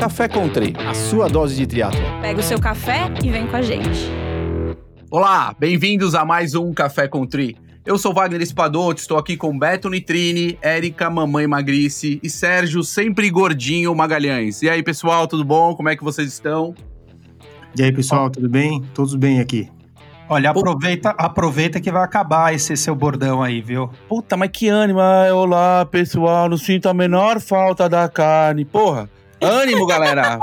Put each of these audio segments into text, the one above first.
Café Country, a sua dose de triatlo. Pega o seu café e vem com a gente. Olá, bem-vindos a mais um Café Country. Eu sou Wagner Espadoto, estou aqui com Beto Nitrini, Érica Mamãe Magrice e Sérgio Sempre Gordinho Magalhães. E aí, pessoal, tudo bom? Como é que vocês estão? E aí, pessoal, tudo bem? Todos bem aqui. Olha, aproveita, aproveita que vai acabar esse seu bordão aí, viu? Puta, mas que ânimo. Olá, pessoal. Não sinto a menor falta da carne. Porra, ânimo, galera.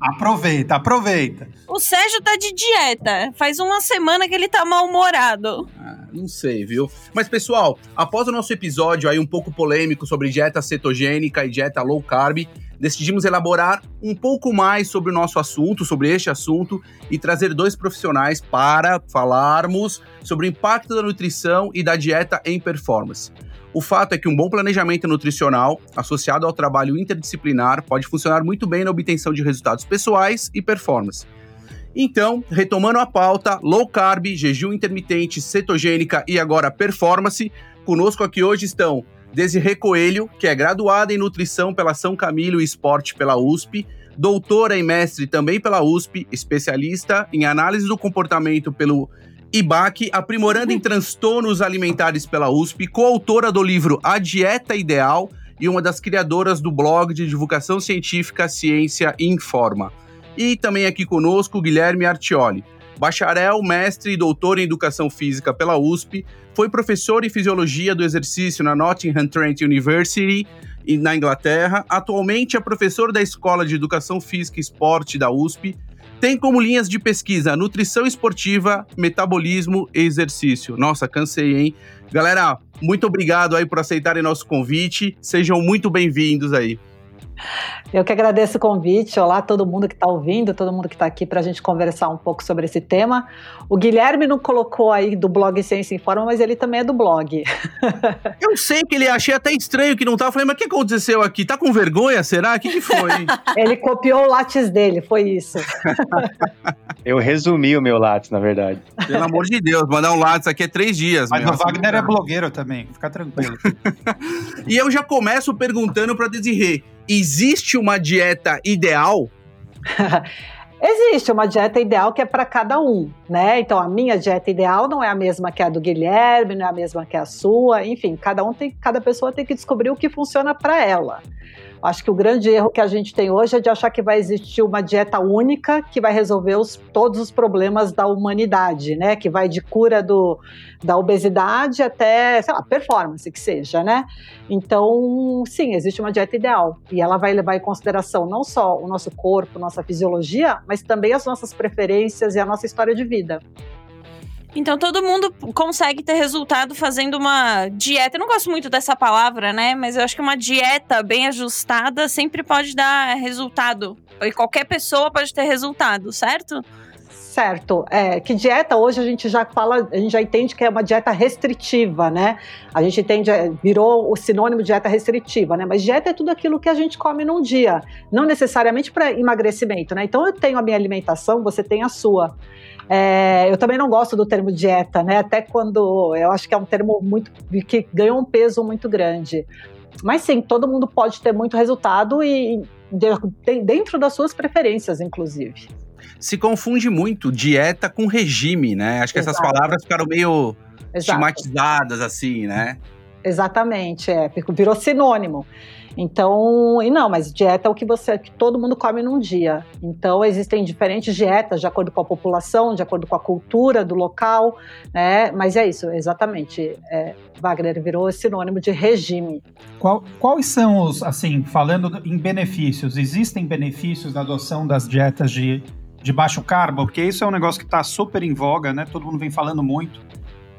aproveita, aproveita. O Sérgio tá de dieta. Faz uma semana que ele tá mal-humorado. Ah, não sei, viu? Mas, pessoal, após o nosso episódio aí um pouco polêmico sobre dieta cetogênica e dieta low carb, decidimos elaborar um pouco mais sobre o nosso assunto, sobre este assunto, e trazer dois profissionais para falarmos sobre o impacto da nutrição e da dieta em performance. O fato é que um bom planejamento nutricional, associado ao trabalho interdisciplinar, pode funcionar muito bem na obtenção de resultados pessoais e performance. Então, retomando a pauta, low carb, jejum intermitente, cetogênica e agora performance, conosco aqui hoje estão Desirê Coelho, que é graduada em nutrição pela São Camilo e Esporte pela USP, doutora e mestre também pela USP, especialista em análise do comportamento pelo IBAC, aprimorando em transtornos alimentares pela USP, coautora do livro A Dieta Ideal e uma das criadoras do blog de divulgação científica Ciência Informa. E também aqui conosco Guilherme Artioli, bacharel, mestre e doutor em Educação Física pela USP, foi professor em Fisiologia do Exercício na Nottingham Trent University, na Inglaterra. Atualmente é professor da Escola de Educação Física e Esporte da USP. Tem como linhas de pesquisa nutrição esportiva, metabolismo e exercício. Nossa, cansei, hein? Galera, muito obrigado aí por aceitarem nosso convite. Sejam muito bem-vindos aí. Eu que agradeço o convite. Olá, todo mundo que está ouvindo, todo mundo que está aqui para a gente conversar um pouco sobre esse tema. O Guilherme não colocou aí do blog Ciência Informa, mas ele também é do blog. Eu sei que ele achei até estranho que não estava. Falei, mas o que aconteceu aqui? Tá com vergonha? Será? O que, que foi? ele copiou o látis dele, foi isso. Eu resumi o meu látis, na verdade. Pelo amor de Deus, mandar um látis aqui é três dias. Mas meu, o Wagner é blogueiro também, fica tranquilo. e eu já começo perguntando para Desirê existe uma dieta ideal? Existe uma dieta ideal que é para cada um, né? Então a minha dieta ideal não é a mesma que a do Guilherme, não é a mesma que a sua, enfim, cada um tem, cada pessoa tem que descobrir o que funciona para ela. Acho que o grande erro que a gente tem hoje é de achar que vai existir uma dieta única que vai resolver os, todos os problemas da humanidade, né? Que vai de cura do, da obesidade até, sei lá, performance que seja, né? Então, sim, existe uma dieta ideal e ela vai levar em consideração não só o nosso corpo, nossa fisiologia, mas também as nossas preferências e a nossa história de vida. Então todo mundo consegue ter resultado fazendo uma dieta. Eu não gosto muito dessa palavra, né? Mas eu acho que uma dieta bem ajustada sempre pode dar resultado. E qualquer pessoa pode ter resultado, certo? Certo. É, que dieta hoje a gente já fala, a gente já entende que é uma dieta restritiva, né? A gente entende, é, virou o sinônimo de dieta restritiva, né? Mas dieta é tudo aquilo que a gente come num dia, não necessariamente para emagrecimento, né? Então eu tenho a minha alimentação, você tem a sua. É, eu também não gosto do termo dieta, né? Até quando eu acho que é um termo muito que ganhou um peso muito grande. Mas sim, todo mundo pode ter muito resultado e dentro das suas preferências, inclusive. Se confunde muito dieta com regime, né? Acho que Exato. essas palavras ficaram meio Exato. estigmatizadas, assim, né? Exatamente, é, virou sinônimo. Então, e não, mas dieta é o que você, que todo mundo come num dia. Então, existem diferentes dietas de acordo com a população, de acordo com a cultura do local, né? Mas é isso, exatamente. É, Wagner virou sinônimo de regime. Qual, quais são os, assim, falando em benefícios, existem benefícios da adoção das dietas de, de baixo carbo? Porque isso é um negócio que está super em voga, né? Todo mundo vem falando muito.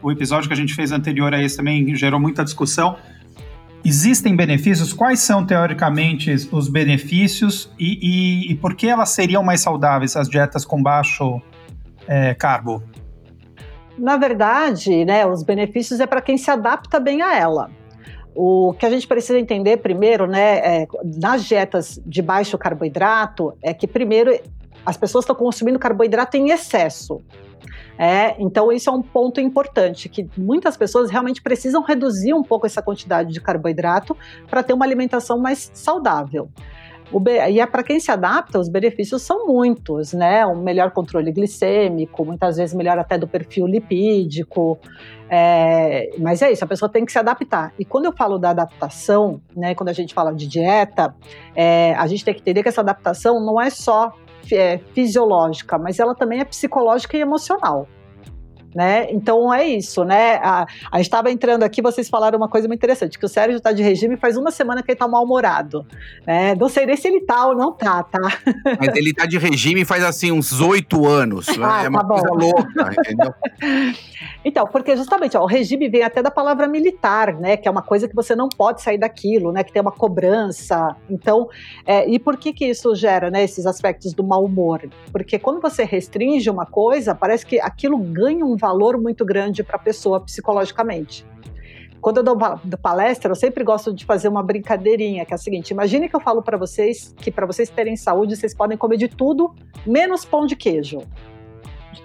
O episódio que a gente fez anterior a esse também gerou muita discussão. Existem benefícios? Quais são, teoricamente, os benefícios e, e, e por que elas seriam mais saudáveis, as dietas com baixo é, carbo? Na verdade, né, os benefícios é para quem se adapta bem a ela. O que a gente precisa entender primeiro, né, é, nas dietas de baixo carboidrato, é que primeiro as pessoas estão consumindo carboidrato em excesso. É, então, isso é um ponto importante, que muitas pessoas realmente precisam reduzir um pouco essa quantidade de carboidrato para ter uma alimentação mais saudável. E é para quem se adapta, os benefícios são muitos, né? Um melhor controle glicêmico, muitas vezes melhor até do perfil lipídico. É, mas é isso, a pessoa tem que se adaptar. E quando eu falo da adaptação, né? Quando a gente fala de dieta, é, a gente tem que entender que essa adaptação não é só é, fisiológica, mas ela também é psicológica e emocional. Né? Então é isso, né? A, a gente estava entrando aqui, vocês falaram uma coisa muito interessante, que o Sérgio está de regime faz uma semana que ele está mal-humorado. Né? Não sei nem se ele tá ou não tá, tá? Mas ele tá de regime faz assim uns oito anos. Ah, é uma tá coisa louca, entendeu? Então, porque justamente ó, o regime vem até da palavra militar, né? Que é uma coisa que você não pode sair daquilo, né? Que tem uma cobrança. Então, é, e por que que isso gera, né? Esses aspectos do mau humor? Porque quando você restringe uma coisa, parece que aquilo ganha um valor muito grande para a pessoa psicologicamente. Quando eu dou pa- dou palestra, eu sempre gosto de fazer uma brincadeirinha, que é a seguinte: imagine que eu falo para vocês que para vocês terem saúde, vocês podem comer de tudo, menos pão de queijo.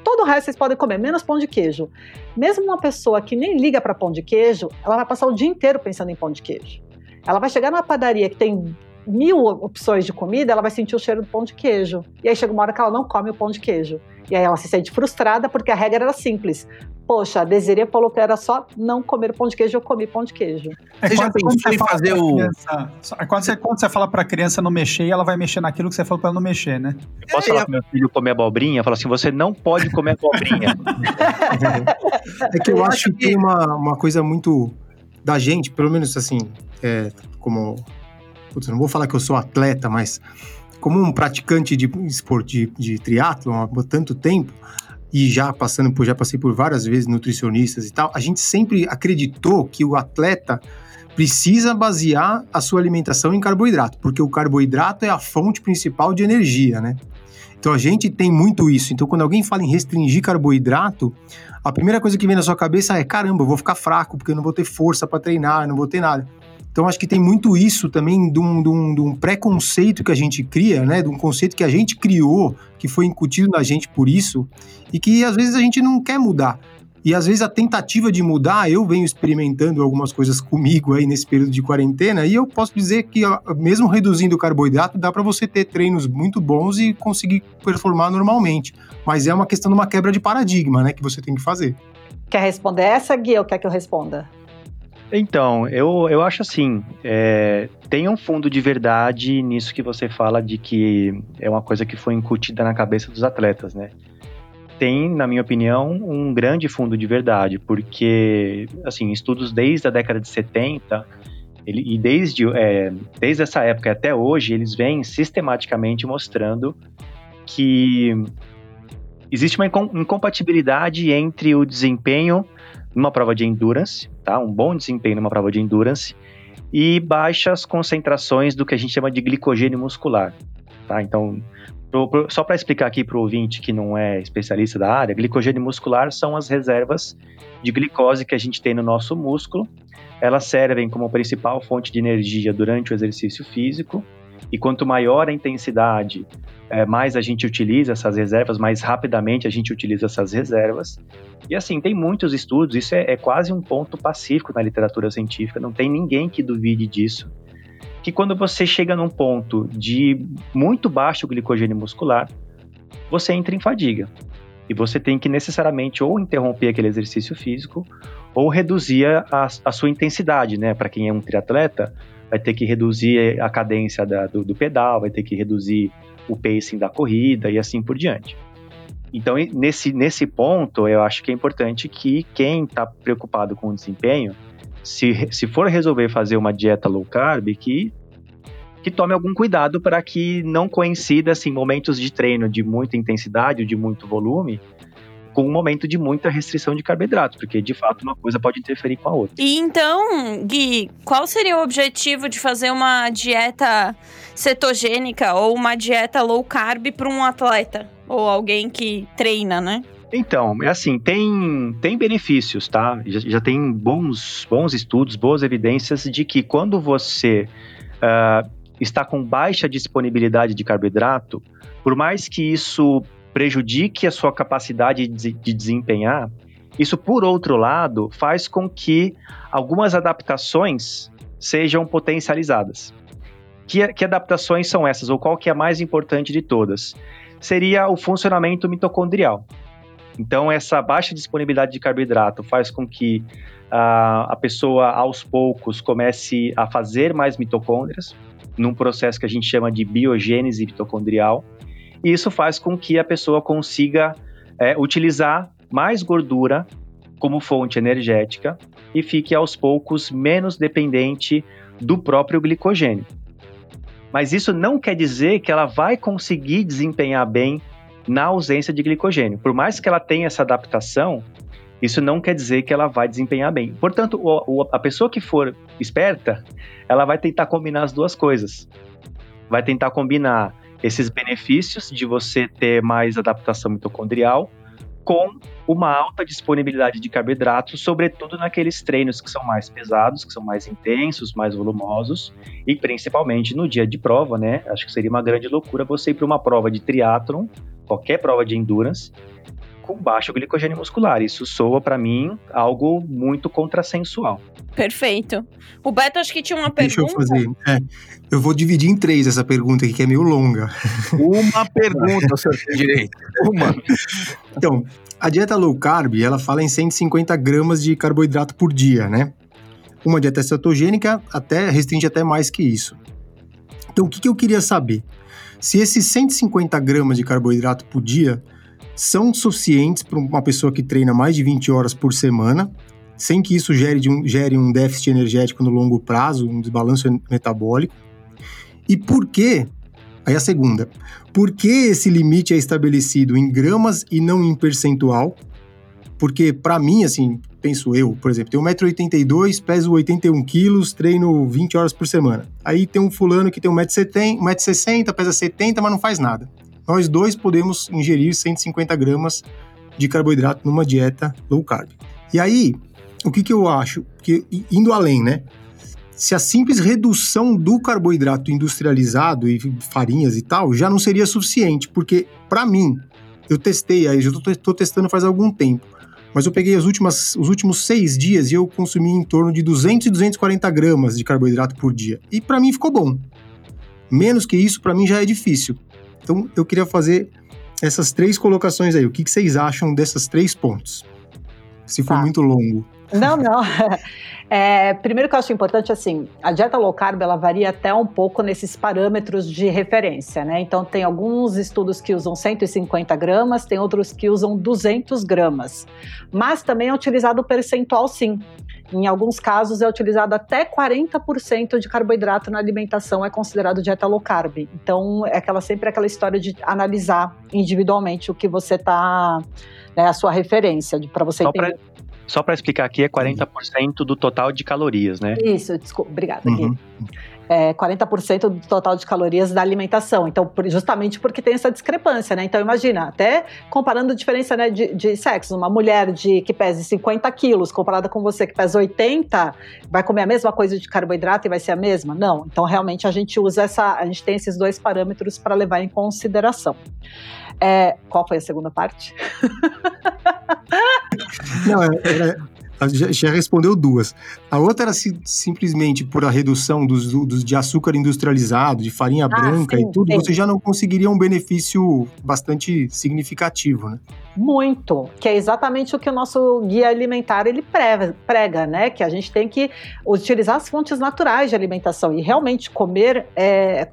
Todo o resto vocês podem comer, menos pão de queijo. Mesmo uma pessoa que nem liga para pão de queijo, ela vai passar o dia inteiro pensando em pão de queijo. Ela vai chegar numa padaria que tem mil opções de comida, ela vai sentir o cheiro do pão de queijo. E aí chega uma hora que ela não come o pão de queijo. E aí ela se sente frustrada porque a regra era simples. Poxa, a Desiree falou que era só não comer pão de queijo, eu comi pão de queijo. É Você já pensou em fala fazer o- criança- é quando você, quando você fala pra criança não mexer, ela vai mexer naquilo que você falou pra ela não mexer, né? Eu posso falar pro meu filho comer abobrinha? Falar assim, você não pode comer abobrinha. É que eu acho que tem uma, uma coisa muito da gente, pelo menos assim, é, como. Putz, não vou falar que eu sou atleta, mas como um praticante de esporte de, de há tanto tempo, e já passando por, já passei por várias vezes nutricionistas e tal, a gente sempre acreditou que o atleta precisa basear a sua alimentação em carboidrato, porque o carboidrato é a fonte principal de energia, né? Então a gente tem muito isso. Então quando alguém fala em restringir carboidrato, a primeira coisa que vem na sua cabeça é: caramba, eu vou ficar fraco porque eu não vou ter força para treinar, não vou ter nada. Então acho que tem muito isso também de um, de um- de um preconceito que a gente cria, né? De um conceito que a gente criou, que foi incutido na gente por isso, e que às vezes a gente não quer mudar. E às vezes a tentativa de mudar, eu venho experimentando algumas coisas comigo aí nesse período de quarentena, e eu posso dizer que mesmo reduzindo o carboidrato, dá para você ter treinos muito bons e conseguir performar normalmente. Mas é uma questão de uma quebra de paradigma, né, que você tem que fazer. Quer responder essa, Gui, ou quer que eu responda? Então, eu, eu acho assim, é, tem um fundo de verdade nisso que você fala de que é uma coisa que foi incutida na cabeça dos atletas, né? Tem, na minha opinião, um grande fundo de verdade, porque, assim, estudos desde a década de 70, ele, e desde, é, desde essa época até hoje, eles vêm sistematicamente mostrando que existe uma incom- incompatibilidade entre o desempenho numa prova de endurance, tá? Um bom desempenho numa prova de endurance e baixas concentrações do que a gente chama de glicogênio muscular, tá? Então, pro- pro- só para explicar aqui para o ouvinte que não é especialista da área, glicogênio muscular são as reservas de glicose que a gente tem no nosso músculo. Elas servem como principal fonte de energia durante o exercício físico. E quanto maior a intensidade, eh, mais a gente utiliza essas reservas, mais rapidamente a gente utiliza essas reservas. E assim, tem muitos estudos, isso é, é quase um ponto pacífico na literatura científica, não tem ninguém que duvide disso. Que quando você chega num ponto de muito baixo glicogênio muscular, você entra em fadiga. E você tem que necessariamente ou interromper aquele exercício físico ou reduzir a, a sua intensidade, né? Para quem é um triatleta, vai ter que reduzir a cadência da- do, do pedal, vai ter que reduzir o pacing da corrida e assim por diante. Então, nesse, nesse ponto, eu acho que é importante que quem está preocupado com o desempenho, se, se for resolver fazer uma dieta low carb, que, que tome algum cuidado para que não coincida assim, momentos de treino de muita intensidade ou de muito volume com um momento de muita restrição de carboidrato, porque de fato uma coisa pode interferir com a outra. E então, Gui, qual seria o objetivo de fazer uma dieta cetogênica ou uma dieta low carb para um atleta ou alguém que treina, né? Então, é assim, tem, tem benefícios, tá? Já, já tem bons, bons estudos, boas evidências de que quando você ah, está com baixa disponibilidade de carboidrato, por mais que isso prejudique a sua capacidade de, de desempenhar, isso, por outro lado, faz com que algumas adaptações sejam potencializadas. Que, que adaptações são essas, ou qual que é a mais importante de todas? Seria o funcionamento mitocondrial. Então, essa baixa disponibilidade de carboidrato faz com que uh, a pessoa, aos poucos, comece a fazer mais mitocôndrias, num processo que a gente chama de biogênese mitocondrial. E isso faz com que a pessoa consiga é, utilizar mais gordura como fonte energética e fique aos poucos menos dependente do próprio glicogênio. Mas isso não quer dizer que ela vai conseguir desempenhar bem na ausência de glicogênio. Por mais que ela tenha essa adaptação, isso não quer dizer que ela vai desempenhar bem. Portanto, o, o, a pessoa que for esperta, ela vai tentar combinar as duas coisas. Vai tentar combinar esses benefícios de você ter mais adaptação mitocondrial com uma alta disponibilidade de carboidratos, sobretudo naqueles treinos que são mais pesados, que são mais intensos, mais volumosos, e principalmente no dia de prova, né? Acho que seria uma grande loucura você ir para uma prova de triatlon, qualquer prova de endurance, com baixo glicogênio muscular. Isso soa para mim algo muito contrassensual. Perfeito. O Beto acho que tinha uma Deixa pergunta. eu fazer. É, eu vou dividir em três essa pergunta aqui, que é meio longa. Uma pergunta, senhor tem direito. Uma. Então, a dieta low carb, ela fala em 150 gramas de carboidrato por dia, né? Uma dieta cetogênica até restringe até mais que isso. Então, o que, que eu queria saber? Se esses 150 gramas de carboidrato por dia são suficientes para uma pessoa que treina mais de 20 horas por semana, sem que isso gere, um, gere um déficit energético no longo prazo, um desbalanço metabólico. E por que? Aí a segunda. Por que esse limite é estabelecido em gramas e não em percentual? Porque, para mim, assim, penso eu, por exemplo, tenho 1,82m, peso 81 quilos, treino 20 horas por semana. Aí tem um fulano que tem 1,60m, pesa 70, mas não faz nada nós dois podemos ingerir 150 gramas de carboidrato numa dieta low carb. E aí, o que, que eu acho? Que indo além, né? Se a simples redução do carboidrato industrializado e farinhas e tal já não seria suficiente, porque para mim, eu testei, aí já estou testando faz algum tempo, mas eu peguei as últimas, os últimos seis dias e eu consumi em torno de 200 e 240 gramas de carboidrato por dia. E para mim ficou bom. Menos que isso, para mim já é difícil. Então, eu queria fazer essas três colocações aí. O que, que vocês acham dessas três pontos? Se for tá. muito longo. Não, não. É, primeiro que eu acho importante, assim, a dieta low carb, ela varia até um pouco nesses parâmetros de referência, né? Então, tem alguns estudos que usam 150 gramas, tem outros que usam 200 gramas. Mas também é utilizado o percentual, sim. Em alguns casos é utilizado até 40% de carboidrato na alimentação é considerado dieta low carb. Então é aquela sempre aquela história de analisar individualmente o que você está, né, a sua referência para você Só entender. Pra... Só para explicar aqui, é 40% do total de calorias, né? Isso, desculpa, obrigada. Uhum é, 40% do total de calorias da alimentação. Então, justamente porque tem essa discrepância, né? Então, imagina, até comparando a diferença né, de, de sexos, uma mulher de que pese 50 quilos comparada com você que pesa 80, vai comer a mesma coisa de carboidrato e vai ser a mesma? Não. Então, realmente, a gente usa essa, a gente tem esses dois parâmetros para levar em consideração. É, qual foi a segunda parte? Não, é, é, já, já, respondeu duas. A outra era se, simplesmente por a redução dos, dos, de açúcar industrializado, de farinha ah, branca sim, e tudo, sim. você já não conseguiria um benefício bastante significativo, né? Muito, que é exatamente o que o nosso guia alimentar ele prega, prega, né? Que a gente tem que utilizar as fontes naturais de alimentação e realmente comer é,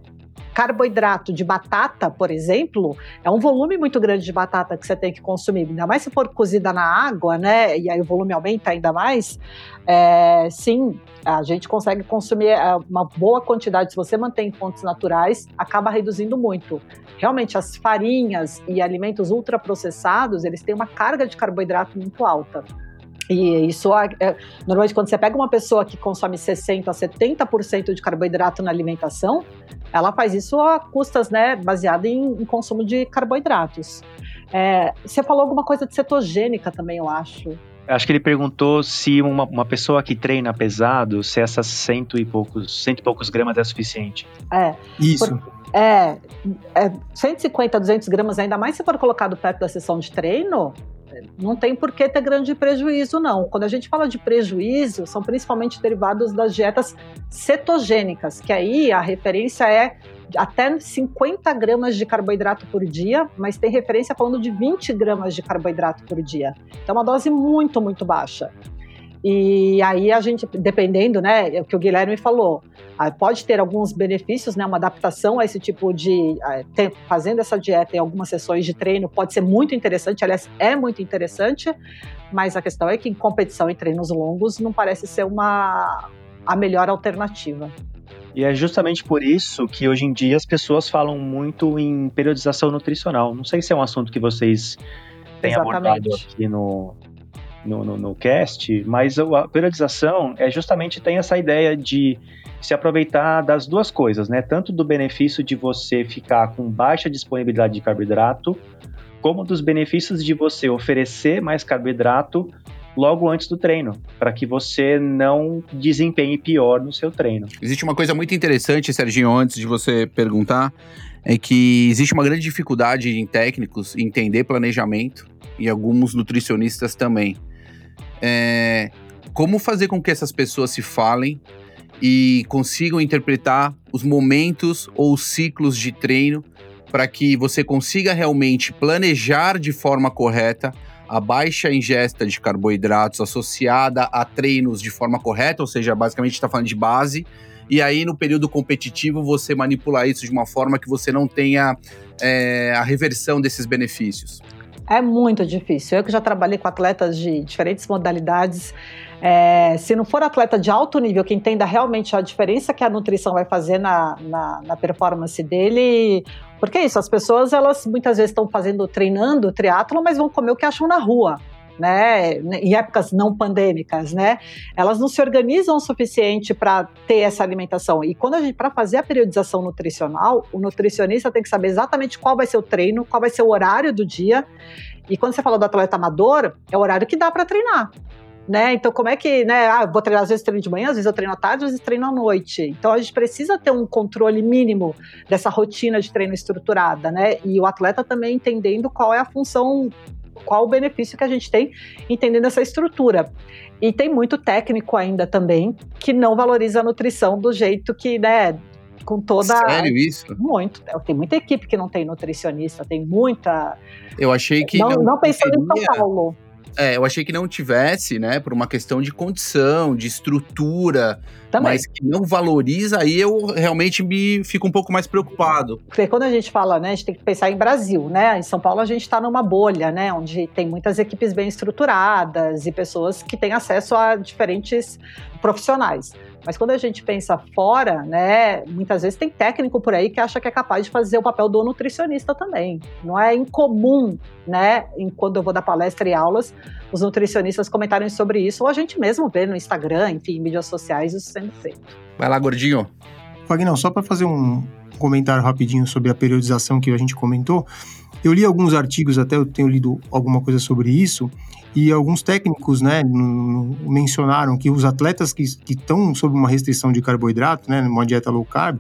carboidrato de batata, por exemplo, é um volume muito grande de batata que você tem que consumir, ainda mais se for cozida na água, né? E aí o volume aumenta ainda mais. É, sim, a gente consegue consumir é, uma boa quantidade. Se você mantém fontes naturais, acaba reduzindo muito. Realmente, as farinhas e alimentos ultraprocessados, eles têm uma carga de carboidrato muito alta. E isso, é, normalmente, quando você pega uma pessoa que consome 60% a 70% de carboidrato na alimentação, ela faz isso a custas, né, baseada em, em consumo de carboidratos. É, você falou alguma coisa de cetogênica também, eu acho. Acho que ele perguntou se uma, uma pessoa que treina pesado, se essas cento e poucos, cento e poucos gramas é suficiente. É. Isso. Por, é, é 150, 200 gramas, ainda mais se for colocado perto da sessão de treino, não tem por que ter grande prejuízo, não. Quando a gente fala de prejuízo, são principalmente derivados das dietas cetogênicas, que aí a referência é até 50 gramas de carboidrato por dia, mas tem referência falando de 20 gramas de carboidrato por dia. Então, é uma dose muito, muito baixa. E aí a gente, dependendo, né, é o que o Guilherme falou, ah, pode ter alguns benefícios, né, uma adaptação a esse tipo de, ah, fazendo essa dieta em algumas sessões de treino pode ser muito interessante, aliás, é muito interessante, mas a questão é que em competição e treinos longos não parece ser uma, a melhor alternativa. E é justamente por isso que hoje em dia as pessoas falam muito em periodização nutricional. Não sei se é um assunto que vocês têm Exatamente. abordado aqui no, no, no, no cast, mas a periodização é justamente tem essa ideia de se aproveitar das duas coisas, né? Tanto do benefício de você ficar com baixa disponibilidade de carboidrato, como dos benefícios de você oferecer mais carboidrato logo antes do treino, para que você não desempenhe pior no seu treino. Existe uma coisa muito interessante, Serginho, antes de você perguntar, é que existe uma grande dificuldade em técnicos entender planejamento e alguns nutricionistas também é, como fazer com que essas pessoas se falem e consigam interpretar os momentos ou os ciclos de treino para que você consiga realmente planejar de forma correta a baixa ingesta de carboidratos associada a treinos de forma correta, ou seja, basicamente está falando de base, e aí no período competitivo você manipular isso de uma forma que você não tenha é, a reversão desses benefícios. É muito difícil. Eu que já trabalhei com atletas de diferentes modalidades, é, se não for atleta de alto nível que entenda realmente a diferença que a nutrição vai fazer na, na, na performance dele, porque é isso, as pessoas elas muitas vezes estão fazendo, treinando triatlo, mas vão comer o que acham na rua né, em épocas não pandêmicas, né, elas não se organizam o suficiente para ter essa alimentação. E quando a gente, para fazer a periodização nutricional, o nutricionista tem que saber exatamente qual vai ser o treino, qual vai ser o horário do dia. E quando você fala do atleta amador, é o horário que dá para treinar. Né? Então, como é que, né? Ah, vou treinar, às vezes treino de manhã, às vezes eu treino à tarde, às vezes treino à noite. Então, a gente precisa ter um controle mínimo dessa rotina de treino estruturada, né? E o atleta também entendendo qual é a função qual o benefício que a gente tem entendendo essa estrutura. E tem muito técnico ainda também que não valoriza a nutrição do jeito que, né, com toda. Sério isso? Muito. Tem muita equipe que não tem nutricionista, tem muita. Eu achei que. Não, não, não pensando em São Paulo. É, eu achei que não tivesse, né, por uma questão de condição, de estrutura, Também. mas que não valoriza, aí eu realmente me fico um pouco mais preocupado. Porque quando a gente fala, né, a gente tem que pensar em Brasil, né? Em São Paulo a gente está numa bolha, né, onde tem muitas equipes bem estruturadas e pessoas que têm acesso a diferentes profissionais. Mas quando a gente pensa fora, né, muitas vezes tem técnico por aí que acha que é capaz de fazer o papel do nutricionista também. Não é incomum, né, em, quando eu vou dar palestra e aulas, os nutricionistas comentarem sobre isso, ou a gente mesmo vê no Instagram, enfim, em mídias sociais isso sendo feito. Vai lá, gordinho. Wagner, só para fazer um comentário rapidinho sobre a periodização que a gente comentou, eu li alguns artigos, até eu tenho lido alguma coisa sobre isso, e alguns técnicos né, mencionaram que os atletas que estão sob uma restrição de carboidrato, né, numa dieta low carb,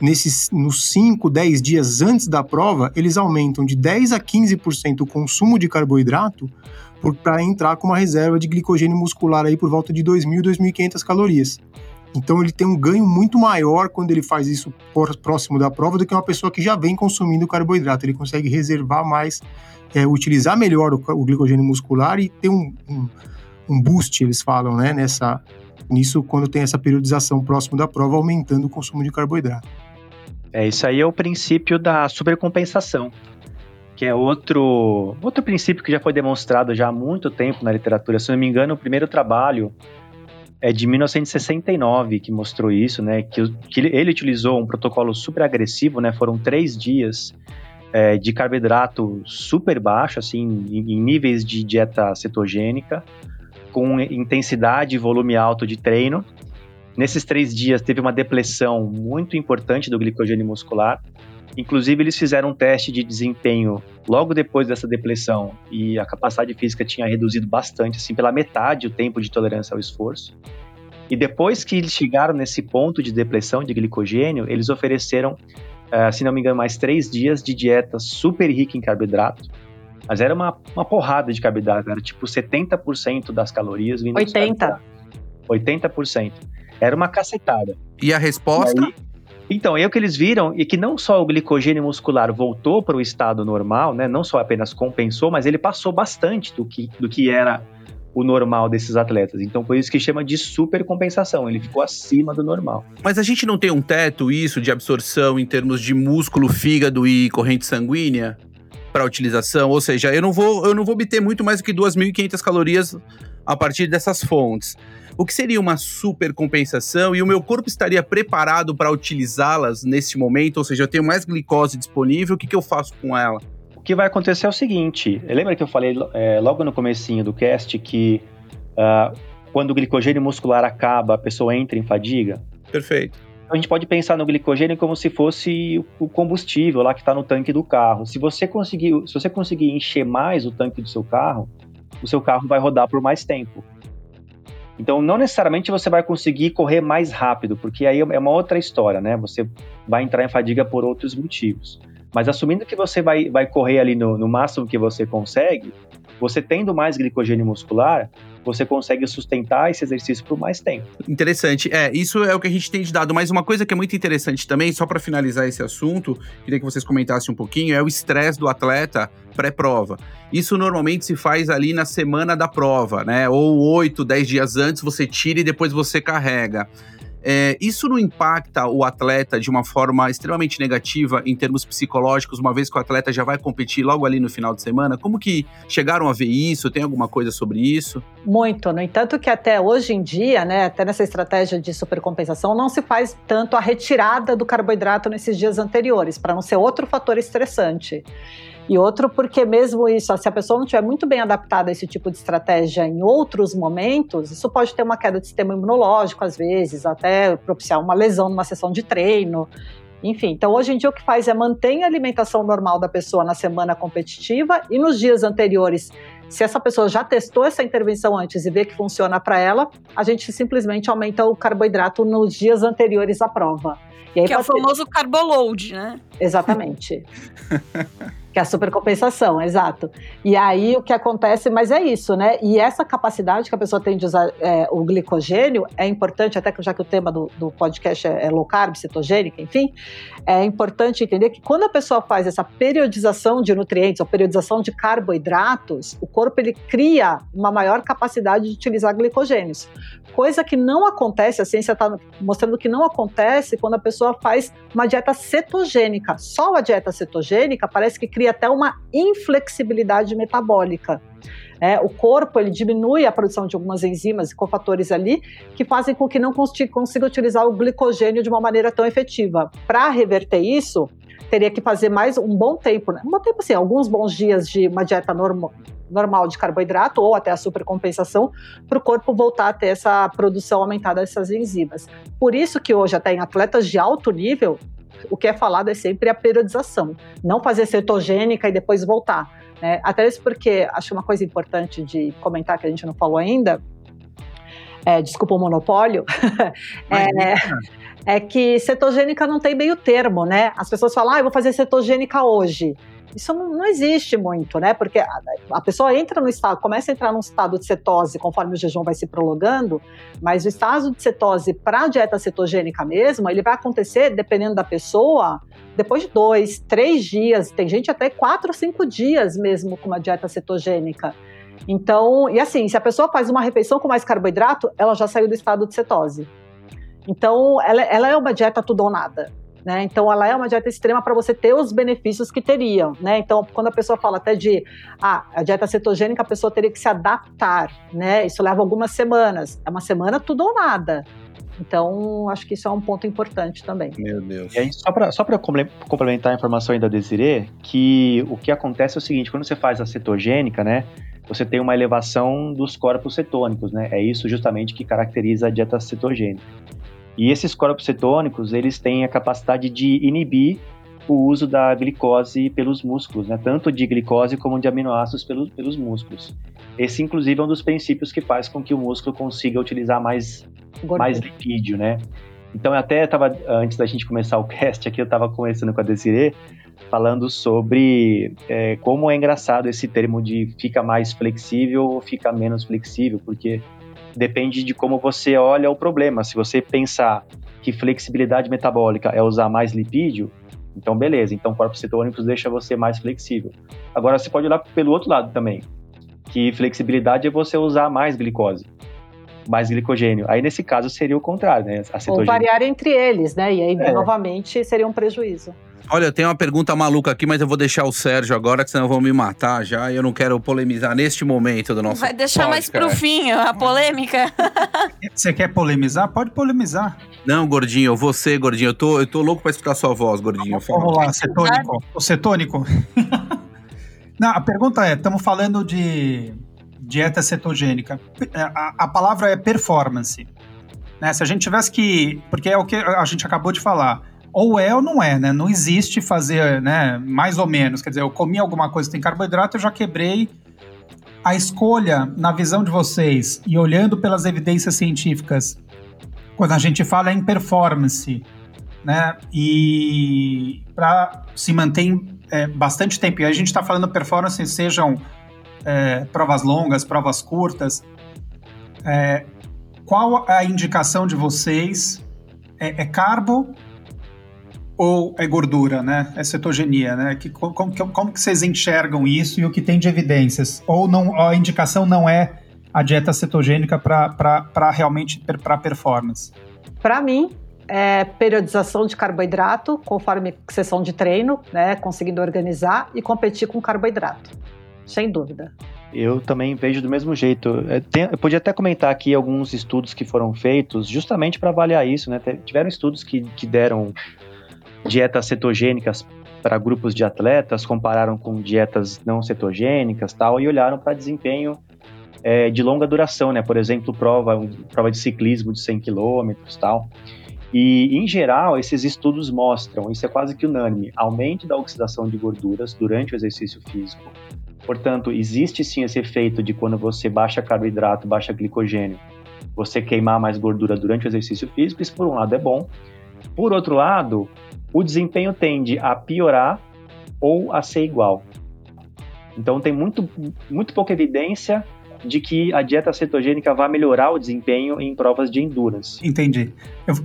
nesses, nos 5, 10 dias antes da prova, eles aumentam de 10 a 15% o consumo de carboidrato para entrar com uma reserva de glicogênio muscular aí por volta de 2.000, 2.500 calorias. Então ele tem um ganho muito maior quando ele faz isso próximo da prova do que uma pessoa que já vem consumindo carboidrato. Ele consegue reservar mais, é, utilizar melhor o, o, glicogênio muscular e ter um, um, um, boost, eles falam, né, nessa, nisso quando tem essa periodização próximo da prova, aumentando o consumo de carboidrato. É, isso aí é o princípio da supercompensação, que é outro, outro princípio que já foi demonstrado já há muito tempo na literatura. Se não me engano, o primeiro trabalho é de 1969 que mostrou isso, né? Que, que ele utilizou um protocolo super agressivo, né? Foram três dias é, de carboidrato super baixo, assim, em, em níveis de dieta cetogênica, com intensidade e volume alto de treino. Nesses três dias teve uma depressão muito importante do glicogênio muscular. Inclusive, eles fizeram um teste de desempenho logo depois dessa depressão e a capacidade física tinha reduzido bastante, assim, pela metade o tempo de tolerância ao esforço. E depois que eles chegaram nesse ponto de depressão de glicogênio, eles ofereceram, uh, se não me engano, mais três dias de dieta super rica em carboidrato, Mas era uma, uma porrada de carboidrato, era tipo 70% das calorias vindo dos 80. carboidratos. 80%. Era uma cacetada. E a resposta? E aí- então, aí o que eles viram é que não só o glicogênio muscular voltou para o estado normal, né? Não só apenas compensou, mas ele passou bastante do que, do que era o normal desses atletas. Então, por isso que chama de supercompensação. Ele ficou acima do normal. Mas a gente não tem um teto, isso, de absorção em termos de músculo, fígado e corrente sanguínea para utilização? Ou seja, eu não vou, eu não vou obter muito mais do que 2.500 calorias a partir dessas fontes. O que seria uma supercompensação e o meu corpo estaria preparado para utilizá-las nesse momento? Ou seja, eu tenho mais glicose disponível, o que, que eu faço com ela? O que vai acontecer é o seguinte: lembra que eu falei é, logo no comecinho do cast que ah, quando o glicogênio muscular acaba, a pessoa entra em fadiga? Perfeito. A gente pode pensar no glicogênio como se fosse o combustível lá que está no tanque do carro. Se você conseguir, se você conseguir encher mais o tanque do seu carro, o seu carro vai rodar por mais tempo. Então, não necessariamente você vai conseguir correr mais rápido, porque aí é uma outra história, né? Você vai entrar em fadiga por outros motivos. Mas assumindo que você vai, vai correr ali no, no máximo que você consegue, você tendo mais glicogênio muscular, você consegue sustentar esse exercício por mais tempo. Interessante. É, isso é o que a gente tem de dado. Mas uma coisa que é muito interessante também, só para finalizar esse assunto, queria que vocês comentassem um pouquinho, é o estresse do atleta pré-prova. Isso normalmente se faz ali na semana da prova, né? Ou oito, dez dias antes você tira e depois você carrega. É, isso não impacta o atleta de uma forma extremamente negativa em termos psicológicos, uma vez que o atleta já vai competir logo ali no final de semana? Como que chegaram a ver isso? Tem alguma coisa sobre isso? Muito. No entanto, que até hoje em dia, né, até nessa estratégia de supercompensação, não se faz tanto a retirada do carboidrato nesses dias anteriores, para não ser outro fator estressante. E outro porque mesmo isso, se a pessoa não estiver muito bem adaptada a esse tipo de estratégia em outros momentos, isso pode ter uma queda de sistema imunológico às vezes, até propiciar uma lesão numa sessão de treino. Enfim, então hoje em dia o que faz é manter a alimentação normal da pessoa na semana competitiva e nos dias anteriores, se essa pessoa já testou essa intervenção antes e vê que funciona para ela, a gente simplesmente aumenta o carboidrato nos dias anteriores à prova. E aí Que é o famoso carboload, né? Exatamente. que é a supercompensação, exato. E aí o que acontece, mas é isso, né? E essa capacidade que a pessoa tem de usar é, o glicogênio é importante, até que já que o tema do, do podcast é, é low carb, cetogênica, enfim, é importante entender que quando a pessoa faz essa periodização de nutrientes ou periodização de carboidratos, o corpo ele cria uma maior capacidade de utilizar glicogênios. Coisa que não acontece, a ciência está mostrando que não acontece quando a pessoa faz uma dieta cetogênica. Só a dieta cetogênica parece que cria até uma inflexibilidade metabólica. É, o corpo ele diminui a produção de algumas enzimas e cofatores ali que fazem com que não consi- consiga utilizar o glicogênio de uma maneira tão efetiva. Para reverter isso, teria que fazer mais um bom tempo, né? um bom tempo assim, alguns bons dias de uma dieta normal normal de carboidrato ou até a supercompensação para o corpo voltar a ter essa produção aumentada dessas enzimas. Por isso que hoje até em atletas de alto nível o que é falado é sempre a periodização, não fazer cetogênica e depois voltar. Né? Até isso porque acho uma coisa importante de comentar que a gente não falou ainda. É, desculpa o monopólio. é, é que cetogênica não tem meio termo, né? As pessoas falam, ah, eu vou fazer cetogênica hoje. Isso não, não existe muito, né? Porque a, a, pessoa entra no estado, começa a entrar num estado de cetose conforme o jejum vai se prolongando, mas o estado de cetose para a dieta cetogênica mesmo, ele vai acontecer, dependendo da pessoa, depois de dois, três dias, tem gente até quatro ou cinco dias mesmo com uma dieta cetogênica. Então, e assim, se a pessoa faz uma refeição com mais carboidrato, ela já saiu do estado de cetose. Então, ela, ela é uma dieta tudo ou nada. Né? Então, ela é uma dieta extrema para você ter os benefícios que teriam. Né? Então, quando a pessoa fala até de ah, a dieta cetogênica, a pessoa teria que se adaptar. Né? Isso leva algumas semanas. É uma semana tudo ou nada. Então, acho que isso é um ponto importante também. Meu Deus. E aí, só para só complementar a informação aí da Desiree, que o que acontece é o seguinte, quando você faz a cetogênica, né, você tem uma elevação dos corpos cetônicos, né? É isso justamente que caracteriza a dieta cetogênica. E esses corpos cetônicos, eles têm a capacidade de inibir o uso da glicose pelos músculos, né? Tanto de glicose como de aminoácidos pelos, pelos músculos. Esse, inclusive, é um dos princípios que faz com que o músculo consiga utilizar mais, mais lipídio, né? Então, eu até estava, antes da gente começar o cast aqui, eu estava conversando com a Desiree, falando sobre é, como é engraçado esse termo de fica mais flexível ou fica menos flexível, porque depende de como você olha o problema. Se você pensar que flexibilidade metabólica é usar mais lipídio, então beleza, então corpos cetônicos deixa você mais flexível. Agora você pode olhar pelo outro lado também, que flexibilidade é você usar mais glicose, mais glicogênio. Aí nesse caso seria o contrário, né? Ou variar entre eles, né? E aí, É. novamente, seria um prejuízo. Olha, eu tenho uma pergunta maluca aqui, mas eu vou deixar o Sérgio agora, que senão vão me matar já. E eu não quero polemizar neste momento do nosso Vai deixar mais pro podcast. fim a polêmica. Você quer polemizar? Pode polemizar. Não, gordinho, você, gordinho. Eu tô, eu tô louco pra escutar sua voz, gordinho. Fala. Vamos lá, cetônico. O cetônico. Não, a pergunta é: estamos falando de dieta cetogênica. É, A, a palavra é performance. Né? Se a gente tivesse que. Porque é o que a gente acabou de falar. Ou é ou não é, né? Não existe fazer, né? Mais ou menos. Quer dizer, eu comi alguma coisa que tem carboidrato, eu já quebrei. A escolha, na visão de vocês, e olhando pelas evidências científicas, quando a gente fala em performance, né? E para se manter é, bastante tempo. E a gente está falando performance, sejam é, provas longas, provas curtas. É, qual a indicação de vocês? É, é carbo ou é gordura, né? É cetogenia, né? Que, como, como, como que vocês enxergam isso e o que tem de evidências? Ou não, a indicação não é a dieta cetogênica para realmente para performance? Para mim, é periodização de carboidrato, conforme sessão de treino, né? Conseguindo organizar e competir com carboidrato. Sem dúvida. Eu também vejo do mesmo jeito. É, eu podia até comentar aqui alguns estudos que foram feitos justamente para avaliar isso, né? Tiveram estudos que, que deram dietas cetogênicas para grupos de atletas, compararam com dietas não cetogênicas tal, e olharam para desempenho é, de longa duração, né? Por exemplo, prova, prova de ciclismo de 100 quilômetros tal. E, em geral, esses estudos mostram, isso é quase que unânime, aumento da oxidação de gorduras durante o exercício físico, Portanto, existe sim esse efeito de quando você baixa carboidrato, baixa glicogênio, você queimar mais gordura durante o exercício físico. Isso, por um lado, é bom. Por outro lado, o desempenho tende a piorar ou a ser igual. Então, tem muito, muito pouca evidência de que a dieta cetogênica vai melhorar o desempenho em provas de endurance. Entendi.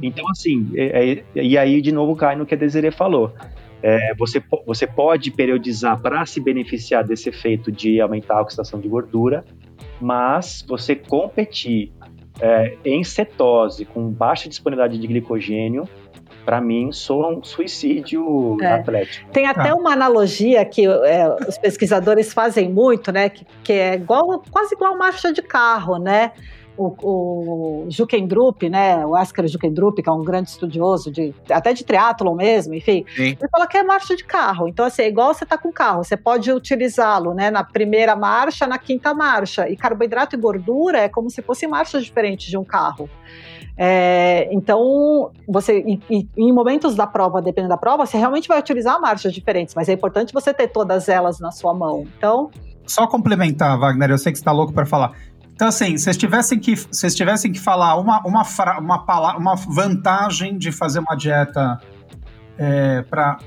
Então, assim, é- é- e aí de novo cai no que a Desiree falou. É, você, você pode periodizar para se beneficiar desse efeito de aumentar a oxidação de gordura, mas você competir é, em cetose com baixa disponibilidade de glicogênio, para mim, soa um suicídio É. atlético. Tem até Ah. uma analogia que é, os pesquisadores fazem muito, né? Que, que é igual, quase igual marcha de carro, né? O, o Juckendrup, né? O Asker Juckendrup, que é um grande estudioso de até de triatlon mesmo, enfim, Sim. ele fala que é marcha de carro. Então, assim, é igual você tá com carro, você pode utilizá-lo, né? Na primeira marcha, na quinta marcha. E carboidrato e gordura é como se fossem marchas diferentes de um carro. É, então, você em, em- momentos da prova, dependendo da prova, você realmente vai utilizar marchas diferentes, mas é importante você ter todas elas na sua mão. Então, Só complementar, Wagner, eu sei que você está louco para falar. Então, assim, se vocês tivessem que, se vocês tivessem que falar uma, uma, uma, uma vantagem de fazer uma dieta é, para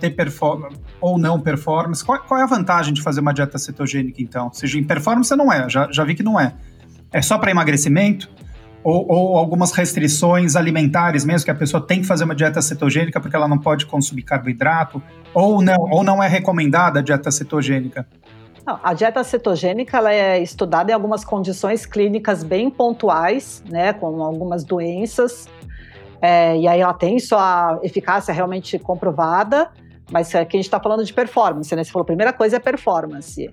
ter performance ou não performance, qual, qual é a vantagem de fazer uma dieta cetogênica, então? Ou seja, em performance não é, já, já vi que não é. É só para emagrecimento? Ou, ou algumas restrições alimentares mesmo, que a pessoa tem que fazer uma dieta cetogênica porque ela não pode consumir carboidrato? Ou não, ou não é recomendada a dieta cetogênica? A dieta cetogênica ela é estudada em algumas condições clínicas bem pontuais, né, com algumas doenças, é, e aí ela tem sua eficácia realmente comprovada, mas aqui a gente está falando de performance, né? Você falou, a primeira coisa é performance.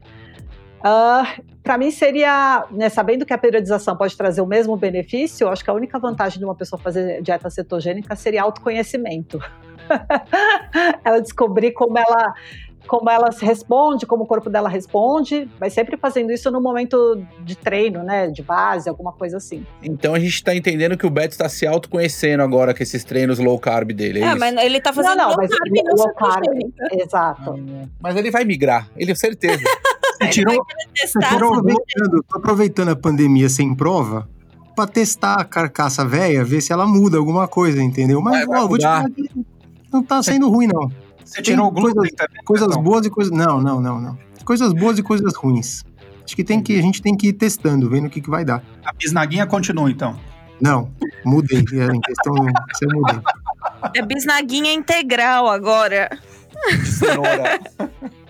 Para mim seria, né, sabendo que a periodização pode trazer o mesmo benefício, eu acho que a única vantagem de uma pessoa fazer dieta cetogênica seria autoconhecimento. ela descobrir como ela como ela se responde, como o corpo dela responde, mas sempre fazendo isso no momento de treino, né, de base, alguma coisa assim. Então a gente tá entendendo que o Beto está se autoconhecendo agora com esses treinos low carb dele, é, É, mas ele tá fazendo não, low mas carb, não low carb, exato. Mas ele vai migrar, ele é certeza. Você tirou, você tirou Aproveitando, tô aproveitando a pandemia sem prova, pra testar a carcaça velha, ver se ela muda alguma coisa, entendeu? Mas, Vai, vai ó, eu vou te falar que não tá sendo ruim, não. Você tirou Tem glúten coisas- também? Coisas Betão? boas e coisas. Não, não, não, não. Coisas boas e coisas ruins. Acho que, tem que a gente tem que ir testando, vendo o que, que vai dar. A bisnaguinha continua, então. Não, mudei. Em questão. Eu mudei. É bisnaguinha integral agora. Cenoura.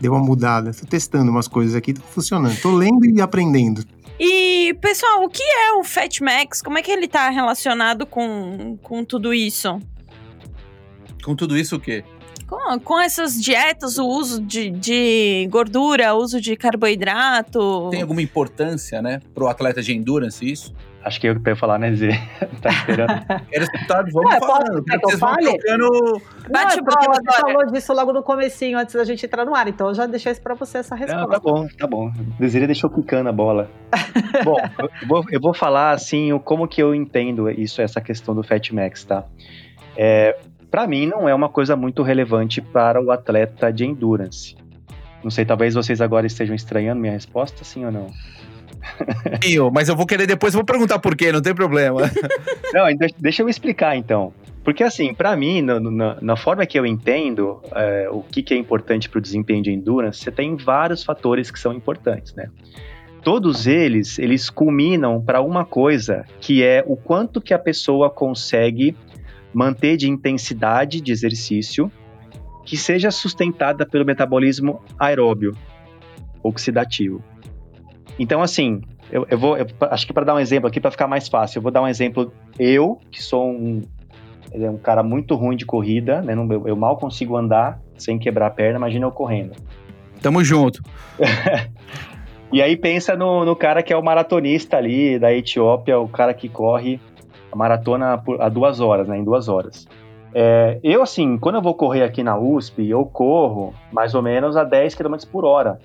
Deu uma mudada. Tô testando umas coisas aqui, tô funcionando. Tô lendo e aprendendo. E, pessoal, o que é o Fat Max? Como é que ele tá relacionado com, com tudo isso? Com tudo isso, o quê? Com, com essas dietas, o uso de, de gordura, o uso de carboidrato. Tem alguma importância, né, pro atleta de endurance isso? Acho que eu pra eu falar, né, Zê? tá esperando. Quero escutar, vamos É, falando. que eu Vocês vão fale? tocando... Bate não, é porque bola você agora. falou disso logo no comecinho, antes da gente entrar no ar. Então eu já deixei isso pra você, essa resposta. Não, tá bom, tá bom. Desirê deixou quicando a bola. bom, eu vou, eu vou falar assim, o- como que eu entendo isso, essa questão do Fat Max, tá? É, para mim não é uma coisa muito relevante para o atleta de endurance. Não sei, talvez vocês agora estejam estranhando minha resposta, sim ou não? Mas eu vou querer depois, vou perguntar por quê, não tem problema. Não, deixa, deixa eu explicar então. Porque assim, pra mim, no- na, na forma que eu entendo é, o que, que é importante para o desempenho de endurance, você tem vários fatores que são importantes, né? Todos eles, eles culminam para uma coisa, que é o quanto que a pessoa consegue manter de intensidade de exercício que seja sustentada pelo metabolismo aeróbio, oxidativo. Então, assim, eu, eu vou, eu- acho que para dar um exemplo aqui, para ficar mais fácil, eu vou dar um exemplo. Eu, que sou um, é um cara muito ruim de corrida, né? eu, eu mal consigo andar sem quebrar a perna, imagina eu correndo. Tamo junto. E aí pensa no, no cara que é o maratonista ali da Etiópia, o cara que corre a maratona por, a duas horas, né? Em duas horas. É, eu, assim, quando eu vou correr aqui na USP, eu corro mais ou menos a 10 km por hora.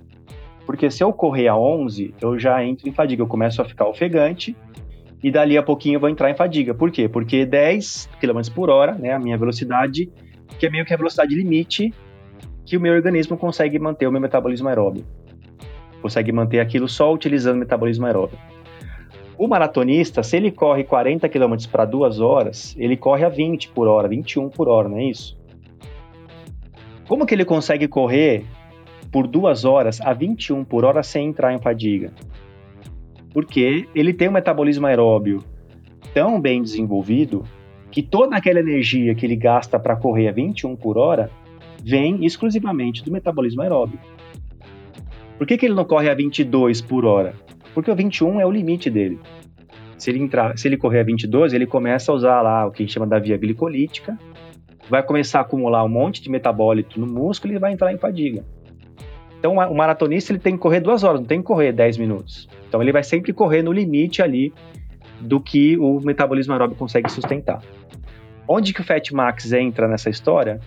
Porque se eu correr a 11, eu já entro em fadiga, eu começo a ficar ofegante e dali a pouquinho eu vou entrar em fadiga. Por quê? Porque 10 km por hora, né, a minha velocidade, que é meio que a velocidade limite que o meu organismo consegue manter o meu metabolismo aeróbio. Consegue manter aquilo só utilizando o metabolismo aeróbio. O maratonista, se ele corre 40 km para duas horas, ele corre a 20 por hora, 21 por hora, não é isso? Como que ele consegue correr por duas horas a 21 por hora sem entrar em fadiga? Porque ele tem um metabolismo aeróbio tão bem desenvolvido que toda aquela energia que ele gasta para correr a 21 por hora vem exclusivamente do metabolismo aeróbio. Por que, que ele não corre a 22 por hora? Porque o 21 é o limite dele. Se ele, entrar, se ele correr a 22, ele começa a usar lá o que a gente chama da via glicolítica, vai começar a acumular um monte de metabólito no músculo e vai entrar em fadiga. Então, o maratonista ele tem que correr duas horas, não tem que correr 10 minutos. Então, ele vai sempre correr no limite ali do que o metabolismo aeróbico consegue sustentar. Onde que o Fat Max entra nessa história?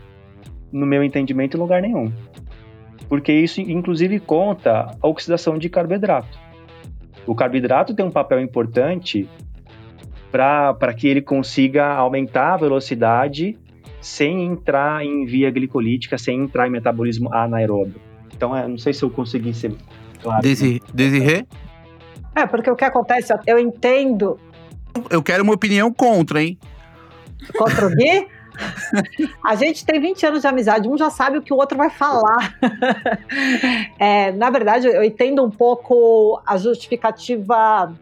No meu entendimento, em lugar nenhum. Porque isso, inclusive, conta a oxidação de carboidrato. O carboidrato tem um papel importante para que ele consiga aumentar a velocidade sem entrar em via glicolítica, sem entrar em metabolismo anaeróbio. Então, é, não sei se eu consegui ser claro. Desi, Desirê, É, porque o que acontece, eu entendo eu quero uma opinião contra, hein? contra o Gui. A gente tem 20 anos de amizade, um já sabe o que o outro vai falar. É, na verdade, eu entendo um pouco a justificativa,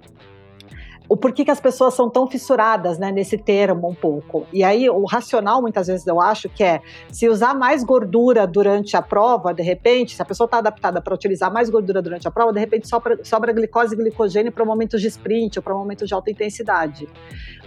o porquê que as pessoas são tão fissuradas né, nesse termo um pouco. E aí, o racional, muitas vezes, eu acho que é se usar mais gordura durante a prova, de repente, se a pessoa está adaptada para utilizar mais gordura durante a prova, de repente sobra, sobra glicose e glicogênio para momentos de sprint ou para momentos de alta intensidade.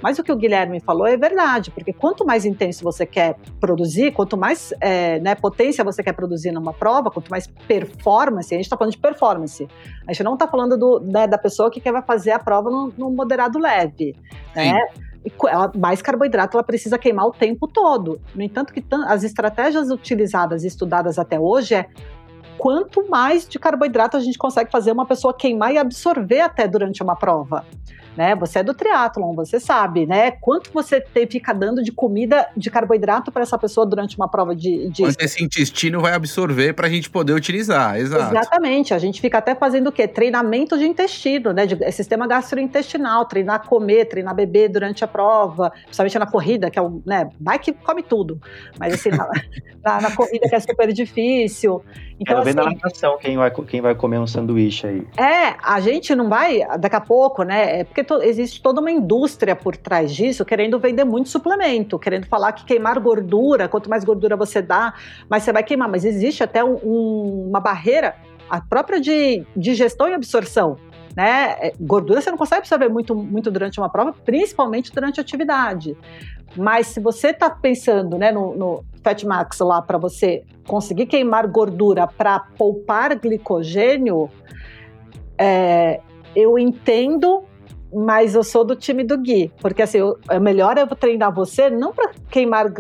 Mas o que o Guilherme falou é verdade, porque quanto mais intenso você quer produzir, quanto mais é, né, potência você quer produzir numa prova, quanto mais performance, a gente está falando de performance. A gente não está falando do, né, da pessoa que quer fazer a prova no, no moderado leve. Né? E ela, mais carboidrato ela precisa queimar o tempo todo. No entanto, que as estratégias utilizadas e estudadas até hoje é quanto mais de carboidrato a gente consegue fazer uma pessoa queimar e absorver até durante uma prova. Né? Você é do triatlon, você sabe, né? Quanto você te, fica dando de comida de carboidrato para essa pessoa durante uma prova de, de... Quanto esse intestino vai absorver para a gente poder utilizar, exato. Exatamente, a gente fica até fazendo o quê? Treinamento de intestino, né? De, sistema gastrointestinal, treinar comer, treinar beber durante a prova, principalmente na corrida, que é o, né? Bike come tudo, mas assim, na, na, na corrida que é super difícil. Então, Quero ver assim, na natação quem vai, quem vai comer um sanduíche aí. É, a gente não vai, daqui a pouco, né? É porque to, existe toda uma indústria por trás disso, querendo vender muito suplemento, querendo falar que queimar gordura, quanto mais gordura você dá, mais você vai queimar. Mas existe até um, um, uma barreira, a própria de digestão e absorção. Né? É, gordura você não consegue absorver muito, muito durante uma prova, principalmente durante a atividade. Mas se você está pensando né, no, no Fat Max lá para você conseguir queimar gordura para poupar glicogênio, é, eu entendo, mas eu sou do time do Gui, porque assim, eu, é melhor eu treinar você não para queimar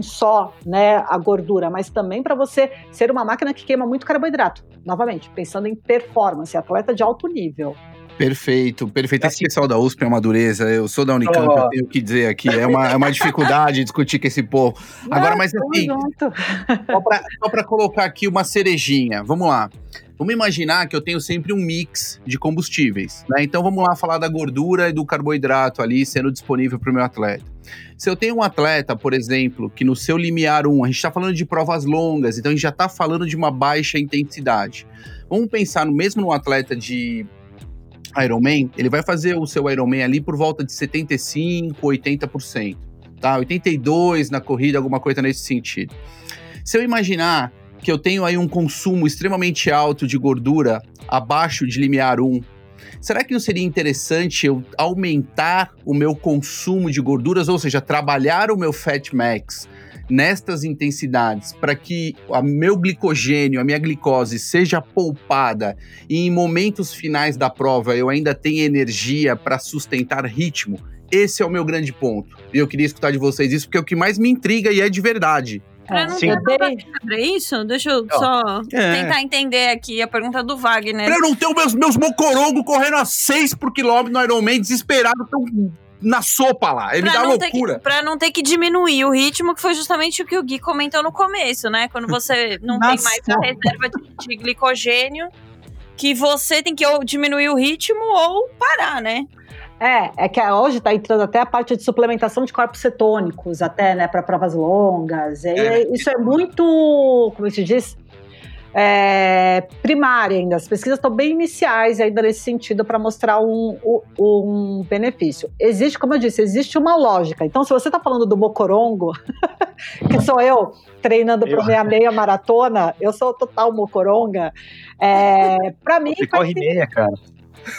só né, a gordura, mas também para você ser uma máquina que queima muito carboidrato. Novamente, pensando em performance, atleta de alto nível. Perfeito, perfeito. Esse pessoal da USP é uma dureza. Eu sou da Unicamp, oh. eu tenho que dizer aqui. É uma, é uma dificuldade discutir com esse povo. Agora, mas assim, só para colocar aqui uma cerejinha. Vamos lá. Vamos imaginar que eu tenho sempre um mix de combustíveis. Né? Então vamos lá falar da gordura e do carboidrato ali sendo disponível para o meu atleta. Se eu tenho um atleta, por exemplo, que no seu limiar 1, a gente está falando de provas longas, então a gente já está falando de uma baixa intensidade. Vamos pensar no mesmo no atleta de Ironman, ele vai fazer o seu Ironman ali por volta de 75, 80%, tá? 82 na corrida, alguma coisa nesse sentido. Se eu imaginar que eu tenho aí um consumo extremamente alto de gordura abaixo de limiar 1, será que não seria interessante eu aumentar o meu consumo de gorduras, ou seja, trabalhar o meu fat max nestas intensidades para que o meu glicogênio, a minha glicose seja poupada e em momentos finais da prova eu ainda tenha energia para sustentar ritmo, esse é o meu grande ponto. E eu queria escutar de vocês isso, porque é o que mais me intriga e é de verdade. Pra não ter sobre isso, deixa eu só é. tentar entender aqui a pergunta do Wagner. Pra eu não ter os meus, meus mocorongo correndo a 6 por quilômetro no Ironman, desesperado, tão na sopa lá. Ele me dá loucura. Que, pra não ter que diminuir o ritmo, que foi justamente o que o Gui comentou no começo, né? Quando você não tem mais a reserva de, de glicogênio, que você tem que ou diminuir o ritmo ou parar, né? É, é que hoje está entrando até a parte de suplementação de corpos cetônicos, até, né, para provas longas. E é. Isso é muito, como se diz, é, primária ainda. As pesquisas estão bem iniciais ainda nesse sentido para mostrar um, um, um, benefício. Existe, como eu disse, existe uma lógica. Então, se você está falando do mocorongo, que sou eu treinando para minha meia maratona, eu sou total mocoronga. É, para mim, você corre meia, cara.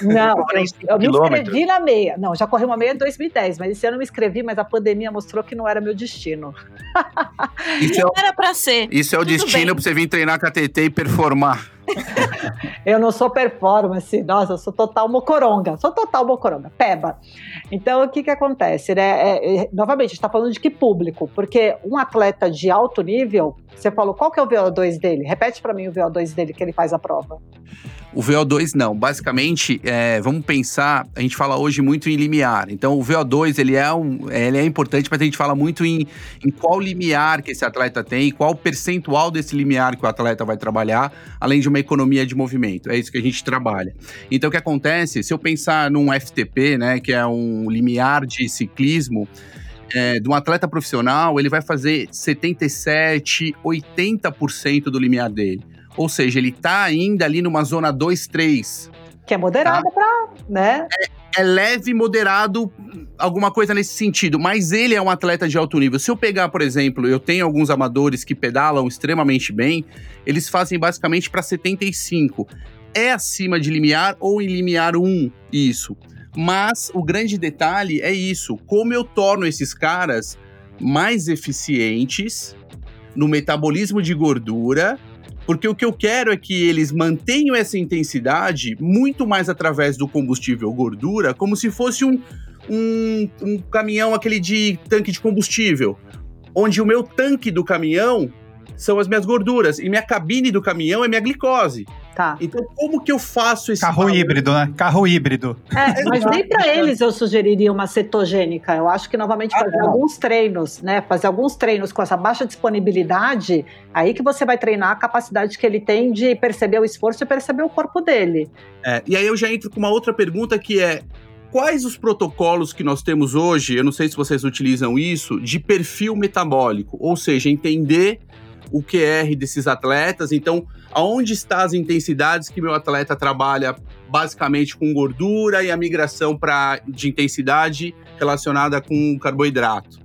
Não, eu, eu me inscrevi na meia. Não, já corri uma meia em 2010, mas esse ano eu me inscrevi, mas a pandemia mostrou que não era meu destino. Isso não é, era pra ser. Isso é o Tudo destino para você vir treinar com a TT e performar. eu não sou performance, nossa, eu sou total mocoronga, sou total mocoronga, peba. Então, o que que acontece, né? É, é, novamente, a gente está falando de que público? Porque um atleta de alto nível, você falou, qual que é o VO2 dele? Repete para mim o VO2 dele que ele faz a prova. O VO2 não. Basicamente, é, vamos pensar, a gente fala hoje muito em limiar. Então, o VO2 ele é, um, ele é importante, mas a gente fala muito em, em qual limiar que esse atleta tem e qual percentual desse limiar que o atleta vai trabalhar, além de uma economia de movimento. É isso que a gente trabalha. então, o que acontece? Se eu pensar num FTP, né, que é um limiar de ciclismo, é, de um atleta profissional, ele vai fazer 77, 80% do limiar dele. Ou seja, ele tá ainda ali numa zona 2, 3. Que é moderada tá? pra, né? É, é leve, moderado, alguma coisa nesse sentido. Mas ele é um atleta de alto nível. Se eu pegar, por exemplo, eu tenho alguns amadores que pedalam extremamente bem, eles fazem basicamente para 75. É acima de limiar ou em limiar 1, isso. Mas o grande detalhe é isso: como eu torno esses caras mais eficientes no metabolismo de gordura porque o que eu quero é que eles mantenham essa intensidade muito mais através do combustível gordura, como se fosse um, um, um caminhão, aquele de tanque de combustível, onde o meu tanque do caminhão são as minhas gorduras e minha cabine do caminhão é minha glicose. Tá. Então, como que eu faço esse Carro valor? híbrido, né? Carro híbrido. É, mas nem para eles eu sugeriria uma cetogênica. Eu acho que novamente Ah, fazer não. alguns treinos, né? Fazer alguns treinos com essa baixa disponibilidade, aí que você vai treinar a capacidade que ele tem de perceber o esforço e perceber o corpo dele. É, e aí eu já entro com uma outra pergunta que é: quais os protocolos que nós temos hoje? Eu não sei se vocês utilizam isso, de perfil metabólico, ou seja, entender o QR desses atletas. Então, aonde estão as intensidades que meu atleta trabalha basicamente com gordura e a migração pra, de intensidade relacionada com carboidrato?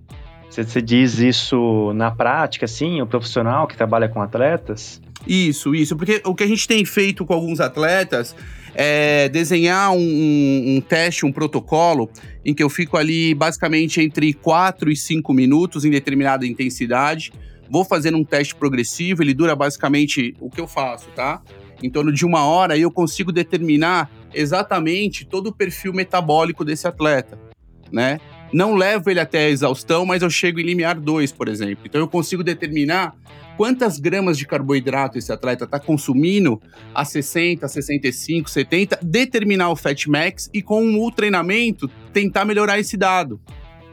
Você, você diz isso na prática, assim, o profissional que trabalha com atletas? Isso, isso. Porque o que a gente tem feito com alguns atletas é desenhar um, um- um teste, um protocolo, em que eu fico ali basicamente entre 4 e 5 minutos em determinada intensidade. Vou fazendo um teste progressivo, ele dura basicamente o que eu faço, tá? Em torno de uma hora, e eu consigo determinar exatamente todo o perfil metabólico desse atleta, né? Não levo ele até a exaustão, mas eu chego em limiar 2, por exemplo. Então eu consigo determinar quantas gramas de carboidrato esse atleta está consumindo a 60, 65, 70, determinar o fat max e com o treinamento tentar melhorar esse dado.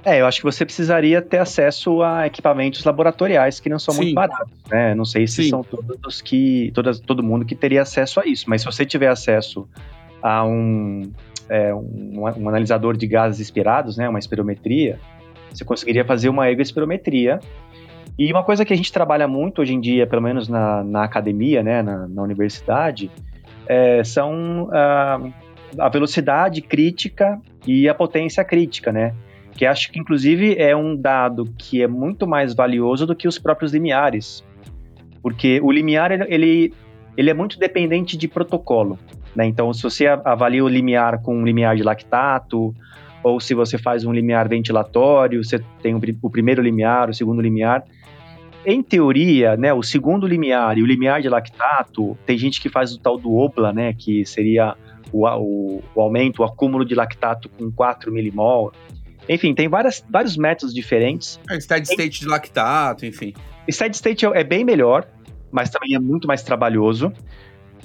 É, eu acho que você precisaria ter acesso a equipamentos laboratoriais que não são muito Sim. baratos, né? Não sei se Sim. são todos que todas, todo mundo que teria acesso a isso, mas se você tiver acesso a um, é, um, um analisador de gases expirados, né, uma espirometria, você conseguiria fazer uma ergoespirometria. E uma coisa que a gente trabalha muito hoje em dia, pelo menos na, na academia, né, na, na universidade, é, são ah, a velocidade crítica e a potência crítica, né? Que acho que inclusive é um dado que é muito mais valioso do que os próprios limiares, porque o limiar ele, ele, é muito dependente de protocolo, né? Então, se você avalia o limiar com um limiar de lactato, ou se você faz um limiar ventilatório, você tem o, pri- o primeiro limiar, o segundo limiar. Em teoria, né, o segundo limiar e o limiar de lactato, tem gente que faz o tal do OBLA, né, que seria o, o, o aumento, o acúmulo de lactato com 4 milimol. Enfim, tem várias, vários métodos diferentes. É, steady state de lactato, enfim. Steady state é bem melhor, mas também é muito mais trabalhoso.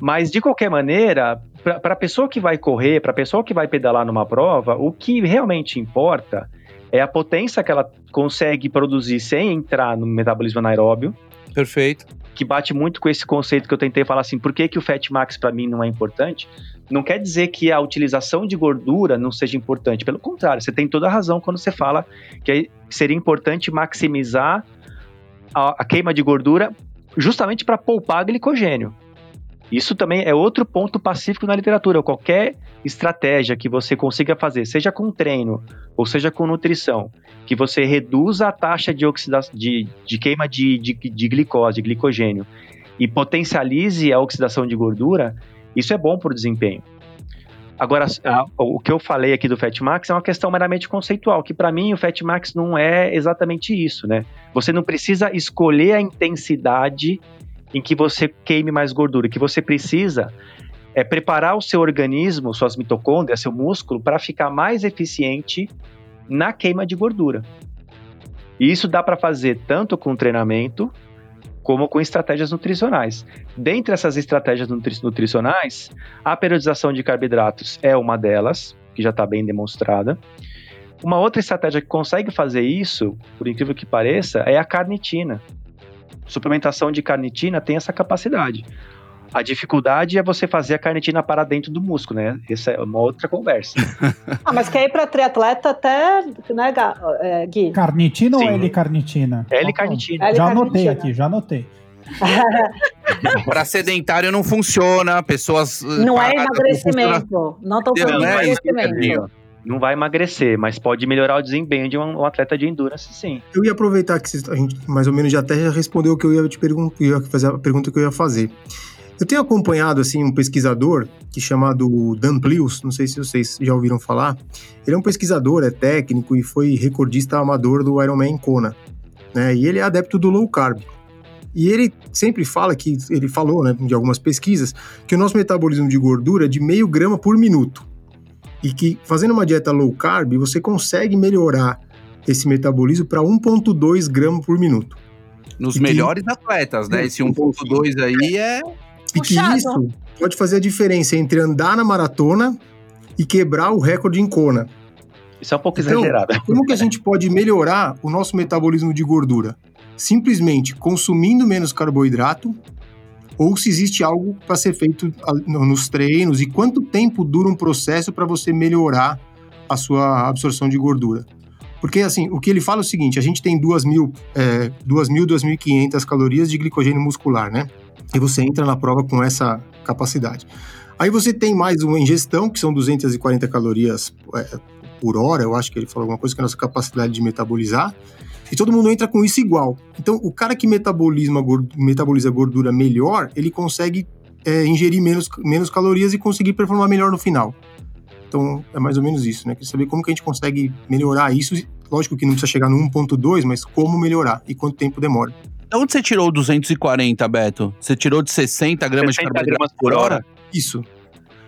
Mas, de qualquer maneira, para a pessoa que vai correr, para a pessoa que vai pedalar numa prova, o que realmente importa é a potência que ela consegue produzir sem entrar no metabolismo anaeróbio, Perfeito. que bate muito com esse conceito que eu tentei falar assim, por que, que o Fat Max para mim não é importante? Não quer dizer que a utilização de gordura não seja importante, pelo contrário, você tem toda a razão quando você fala que seria importante maximizar a, a queima de gordura justamente para poupar glicogênio. Isso também é outro ponto pacífico na literatura. Qualquer estratégia que você consiga fazer, seja com treino ou seja com nutrição, que você reduza a taxa de, oxida de, de queima de, de, de glicose, glicogênio, e potencialize a oxidação de gordura, isso é bom para o desempenho. Agora, a, o que eu falei aqui do Fat Max é uma questão meramente conceitual, que para mim o Fat Max não é exatamente isso, né? Você não precisa escolher a intensidade em que você queime mais gordura. Que você precisa é preparar o seu organismo, suas mitocôndrias, seu músculo, para ficar mais eficiente na queima de gordura. E isso dá para fazer tanto com treinamento como com estratégias nutricionais. Dentre essas estratégias nutri nutricionais, a periodização de carboidratos é uma delas, que já está bem demonstrada. Uma outra estratégia que consegue fazer isso, por incrível que pareça, é a carnitina. Suplementação de carnitina tem essa capacidade. A dificuldade é você fazer a carnitina parar dentro do músculo, né? Essa é uma outra conversa. Ah, mas que aí para triatleta até, né, é, Gui? Carnitina Sim. ou L-carnitina? L-carnitina. Já anotei aqui, já anotei. Para sedentário não funciona, pessoas. uh, Não é emagrecimento. Não estou falando é emagrecimento. Não vai emagrecer, mas pode melhorar o desempenho de um, um atleta de endurance, sim. Eu ia aproveitar que a gente mais ou menos já até já respondeu o que eu ia te perguntar, ia fazer a pergunta que eu ia fazer. Eu tenho acompanhado assim um pesquisador que chamado Dan Plius, não sei se vocês já ouviram falar. Ele é um pesquisador, é técnico e foi recordista amador do Ironman Kona, né? E ele é adepto do low carb. E ele sempre fala que ele falou, né, de algumas pesquisas, que o nosso metabolismo de gordura é de meio grama por minuto. E que fazendo uma dieta low carb, você consegue melhorar esse metabolismo para 1,2 gramas por minuto. Nos E que- melhores atletas, né? Esse 1.2 aí é. E que isso pode fazer a diferença entre andar na maratona e quebrar o recorde em Kona. Isso é um pouco Então, exagerado. Como que a gente pode melhorar o nosso metabolismo de gordura? Simplesmente consumindo menos carboidrato ou se existe algo para ser feito nos treinos e quanto tempo dura um processo para você melhorar a sua absorção de gordura? Porque, assim, o que ele fala é o seguinte, a gente tem 2.000, é, 2.000, 2.500 calorias de glicogênio muscular, né? E você entra na prova com essa capacidade. Aí você tem mais uma ingestão, que são 240 calorias é, por hora, eu acho que ele falou alguma coisa que é a nossa capacidade de metabolizar, e todo mundo entra com isso igual. Então, o cara que metaboliza, gordura, metaboliza gordura melhor, ele consegue é, ingerir menos, menos calorias e conseguir performar melhor no final. Então, é mais ou menos isso, né? Queria saber como que a gente consegue melhorar isso. Lógico que não precisa chegar no 1.2, mas como melhorar e quanto tempo demora. De onde você tirou o 240, Beto? Você tirou de 60 gramas 60 de carboidrato gramas por hora? Isso.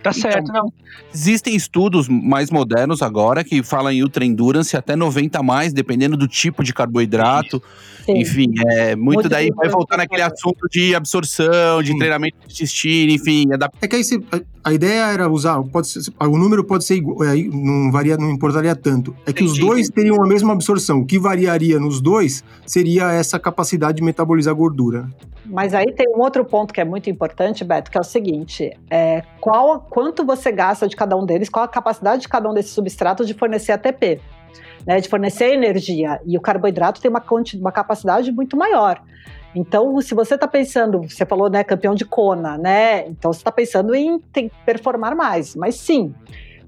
Tá certo, não. Existem estudos mais modernos agora que falam em ultra endurance até 90 a mais, dependendo do tipo de carboidrato. Sim. Enfim, é muito, Muito daí vai voltar naquele assunto de absorção, de Sim. treinamento de intestino, enfim, adap- É que aí você, a, a ideia era usar, pode ser, o número pode ser igual, aí não varia, não importaria tanto. É que os dois teriam a mesma absorção. O que variaria nos dois seria essa capacidade de metabolizar gordura. Mas aí tem um outro ponto que é muito importante, Beto, que é o seguinte: é, qual, quanto você gasta de cada um deles, qual a capacidade de cada um desses substratos de fornecer ATP, né, de fornecer energia. E o carboidrato tem uma, uma capacidade muito maior. Então, se você está pensando, você falou, né, campeão de Kona, né? Então você está pensando em tem- performar mais. Mas sim,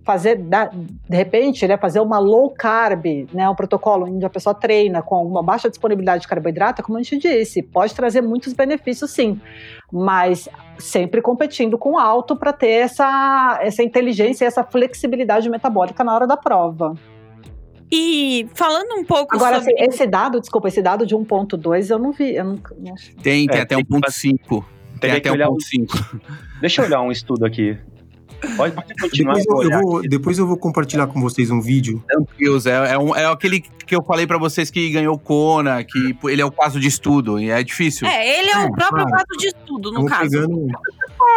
fazer, de repente, né, fazer uma low carb, né, um protocolo onde a pessoa treina com uma baixa disponibilidade de carboidrato, como a gente disse, pode trazer muitos benefícios, sim, mas sempre competindo com alto para ter essa, essa inteligência e essa flexibilidade metabólica na hora da prova. E falando um pouco Agora, sobre. assim, esse dado, desculpa, esse dado de 1.2 eu não vi, eu não, não tem, tem É, até tem que 1.5. Tem Teria até que olhar o- 1.5. Deixa eu olhar um estudo aqui. Pode, pode continuar. Depois eu, vou eu vou, depois eu vou compartilhar com vocês um vídeo. Deus, é, é, um- é aquele que eu falei pra vocês que ganhou Kona, que ele é o caso de estudo, e é difícil. É, ele é o É, próprio claro. caso de tudo, no caso. pegando.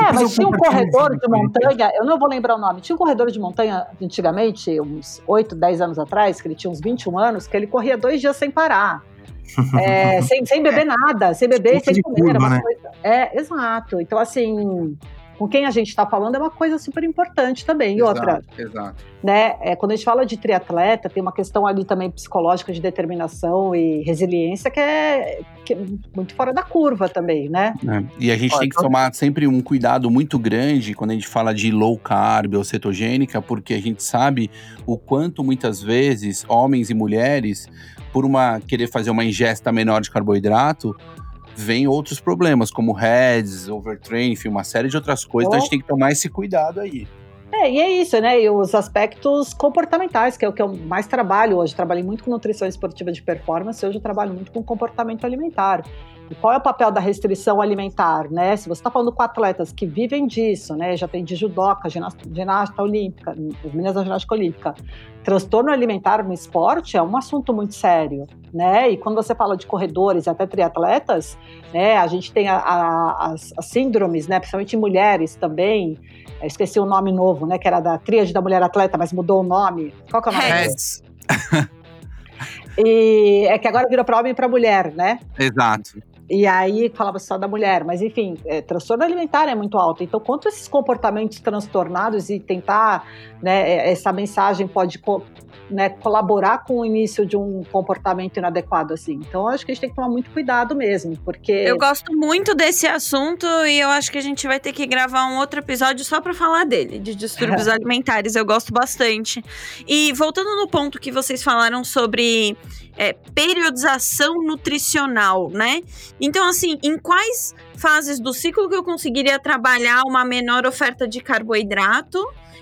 É, mas tinha um corredor de montanha, eu não vou lembrar o nome, tinha um corredor de montanha antigamente, uns 8, 10 anos atrás, que ele tinha uns 21 anos, que ele corria dois dias sem parar. É, sem, sem beber nada, sem beber sem comer. curva, né? coisa- é, exato. Então, assim, com quem a gente está falando é uma coisa super importante também. E outra, Exato, exato. né? É, quando a gente fala de triatleta, tem uma questão ali também psicológica de determinação e resiliência que é, que é muito fora da curva também, né? É, E a gente Ó, tem que então- tomar sempre um cuidado muito grande quando a gente fala de low carb ou cetogênica, porque a gente sabe o quanto muitas vezes homens e mulheres, por uma querer fazer uma ingesta menor de carboidrato, vem outros problemas, como heads, overtraining, enfim, uma série de outras coisas. Então a gente tem que tomar esse cuidado aí. É, e é isso, né? E os aspectos comportamentais, que é o que eu mais trabalho hoje. Trabalhei muito com nutrição esportiva de performance, hoje eu trabalho muito com comportamento alimentar. E qual é o papel da restrição alimentar, né? Se você está falando com atletas que vivem disso, né? Já tem de judoca, ginasta, ginasta olímpica, as meninas da ginástica olímpica. Transtorno alimentar no esporte é um assunto muito sério, né? E quando você fala de corredores e até triatletas, né? A gente tem a- a- as, as síndromes, né? Principalmente em mulheres também. Eu esqueci o nome novo, né? Que era da tríade da mulher atleta, mas mudou o nome. Qual que é o nome? E é que agora virou para homem e para mulher, né? Exato. E aí falava só da mulher, mas enfim, é, transtorno alimentar é muito alto. Então, quanto esses comportamentos transtornados e tentar, né, é, essa mensagem pode né, colaborar com o início de um comportamento inadequado assim. Então, acho que a gente tem que tomar muito cuidado mesmo, porque Eu gosto muito desse assunto e eu acho que a gente vai ter que gravar um outro episódio só pra falar dele, de distúrbios alimentares. Eu gosto bastante. E voltando no ponto que vocês falaram sobre é, periodização nutricional, né? Então, assim, em quais fases do ciclo que eu conseguiria trabalhar uma menor oferta de carboidrato?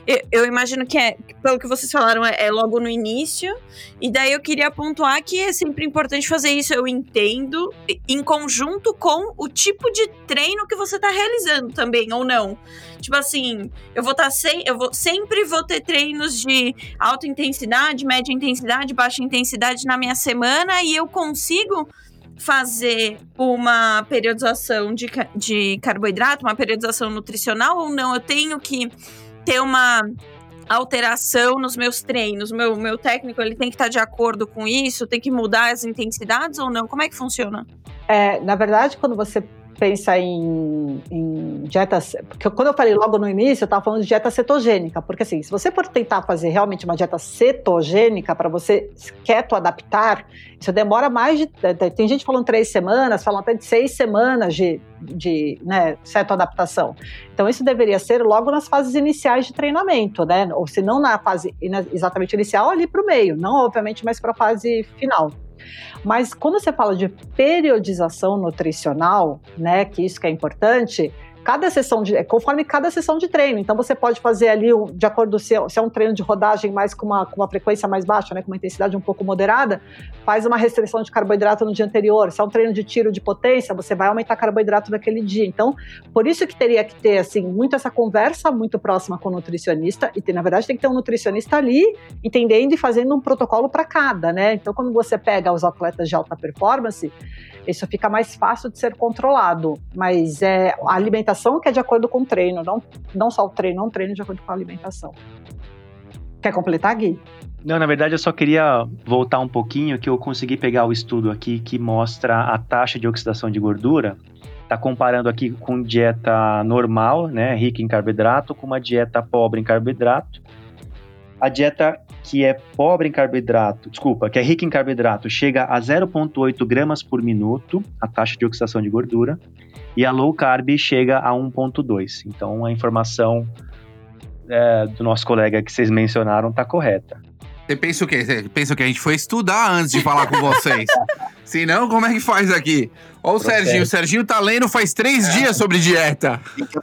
Eu, eu imagino que é, pelo que vocês falaram, é, é logo no início. E daí eu queria pontuar que é sempre importante fazer isso, eu entendo, em conjunto com o tipo de treino que você tá realizando também, ou não. Tipo assim, eu vou estar sem, eu vou sempre vou ter treinos de alta intensidade, média intensidade, baixa intensidade na minha semana e eu consigo fazer uma periodização de, de carboidrato, uma periodização nutricional ou não? Eu tenho que ter uma alteração nos meus treinos? Meu, meu técnico ele tem que estar de acordo com isso? Tem que mudar as intensidades ou não? Como é que funciona? É, na verdade, quando você pensa em, em dietas. Porque quando eu falei logo no início, eu estava falando de dieta cetogênica. Porque assim, se você for tentar fazer realmente uma dieta cetogênica para você keto adaptar, isso demora mais de. Tem gente falando três semanas, falam até de seis semanas de, de né, cetoadaptação. Então, isso deveria ser logo nas fases iniciais de treinamento, né? Ou se não na fase exatamente inicial, ali para o meio, não obviamente mais para a fase final. Mas quando você fala de periodização nutricional, né, que isso que é importante, cada sessão de, é conforme cada sessão de treino. Então você pode fazer ali de acordo se é, se é um treino de rodagem mais com uma, com uma frequência mais baixa, né, com uma intensidade um pouco moderada, faz uma restrição de carboidrato no dia anterior. Se é um treino de tiro de potência, você vai aumentar carboidrato naquele dia. Então, por isso que teria que ter assim muito essa conversa muito próxima com o nutricionista e tem- na verdade tem que ter um nutricionista ali entendendo e fazendo um protocolo para cada, né? Então, quando você pega os atletas de alta performance, isso fica mais fácil de ser controlado. Mas é a alimentação que é de acordo com o treino, não, não só o treino, não o treino de acordo com a alimentação. Quer completar, Gui? Não, na verdade eu só queria voltar um pouquinho que eu consegui pegar o estudo aqui que mostra a taxa de oxidação de gordura. Tá comparando aqui com dieta normal, né, rica em carboidrato, com uma dieta pobre em carboidrato. A dieta que é pobre em carboidrato, desculpa, que é rica em carboidrato, chega a 0,8 gramas por minuto, a taxa de oxidação de gordura, e a low carb chega a 1,2. Então a informação é, do nosso colega que vocês mencionaram tá correta. Você pensa o quê? Você pensa que a gente foi estudar antes de falar com vocês? Se não, como é que faz aqui? Ó o. Serginho. O Serginho tá lendo faz três dias sobre dieta.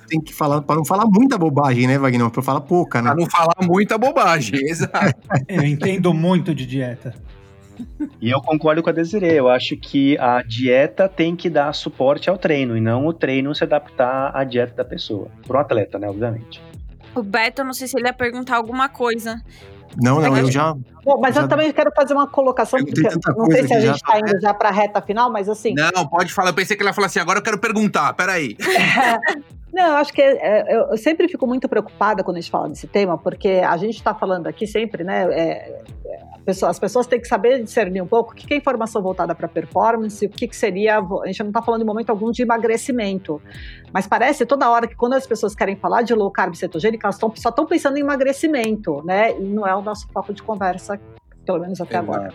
Tem que, falar, para não falar muita bobagem, né, Wagner? Para falar pouca, né? Pra não falar muita bobagem. Exato. Eu entendo muito de dieta. E eu concordo com a Desiree. Eu acho que a dieta tem que dar suporte ao treino e não o treino se adaptar à dieta da pessoa. Para um atleta, né? Obviamente. O Beto, não sei se ele ia perguntar alguma coisa. Não, não, eu já. Bom, mas eu também quero fazer uma colocação, porque não sei se a gente está tá indo já para a reta final, mas assim. Não, pode falar. Eu pensei que ela ia falar assim, agora eu quero perguntar. Peraí. Não, eu acho que é, eu, eu sempre fico muito preocupada quando a gente fala desse tema, porque a gente está falando aqui sempre, né? é, é, as pessoas têm que saber discernir um pouco o que que é informação voltada para performance, o que, que seria. A gente não está falando em momento algum de emagrecimento. Mas parece toda hora que quando as pessoas querem falar de low carb cetogênica, elas tão, só estão pensando em emagrecimento, né? E não é o nosso foco de conversa, pelo menos até agora.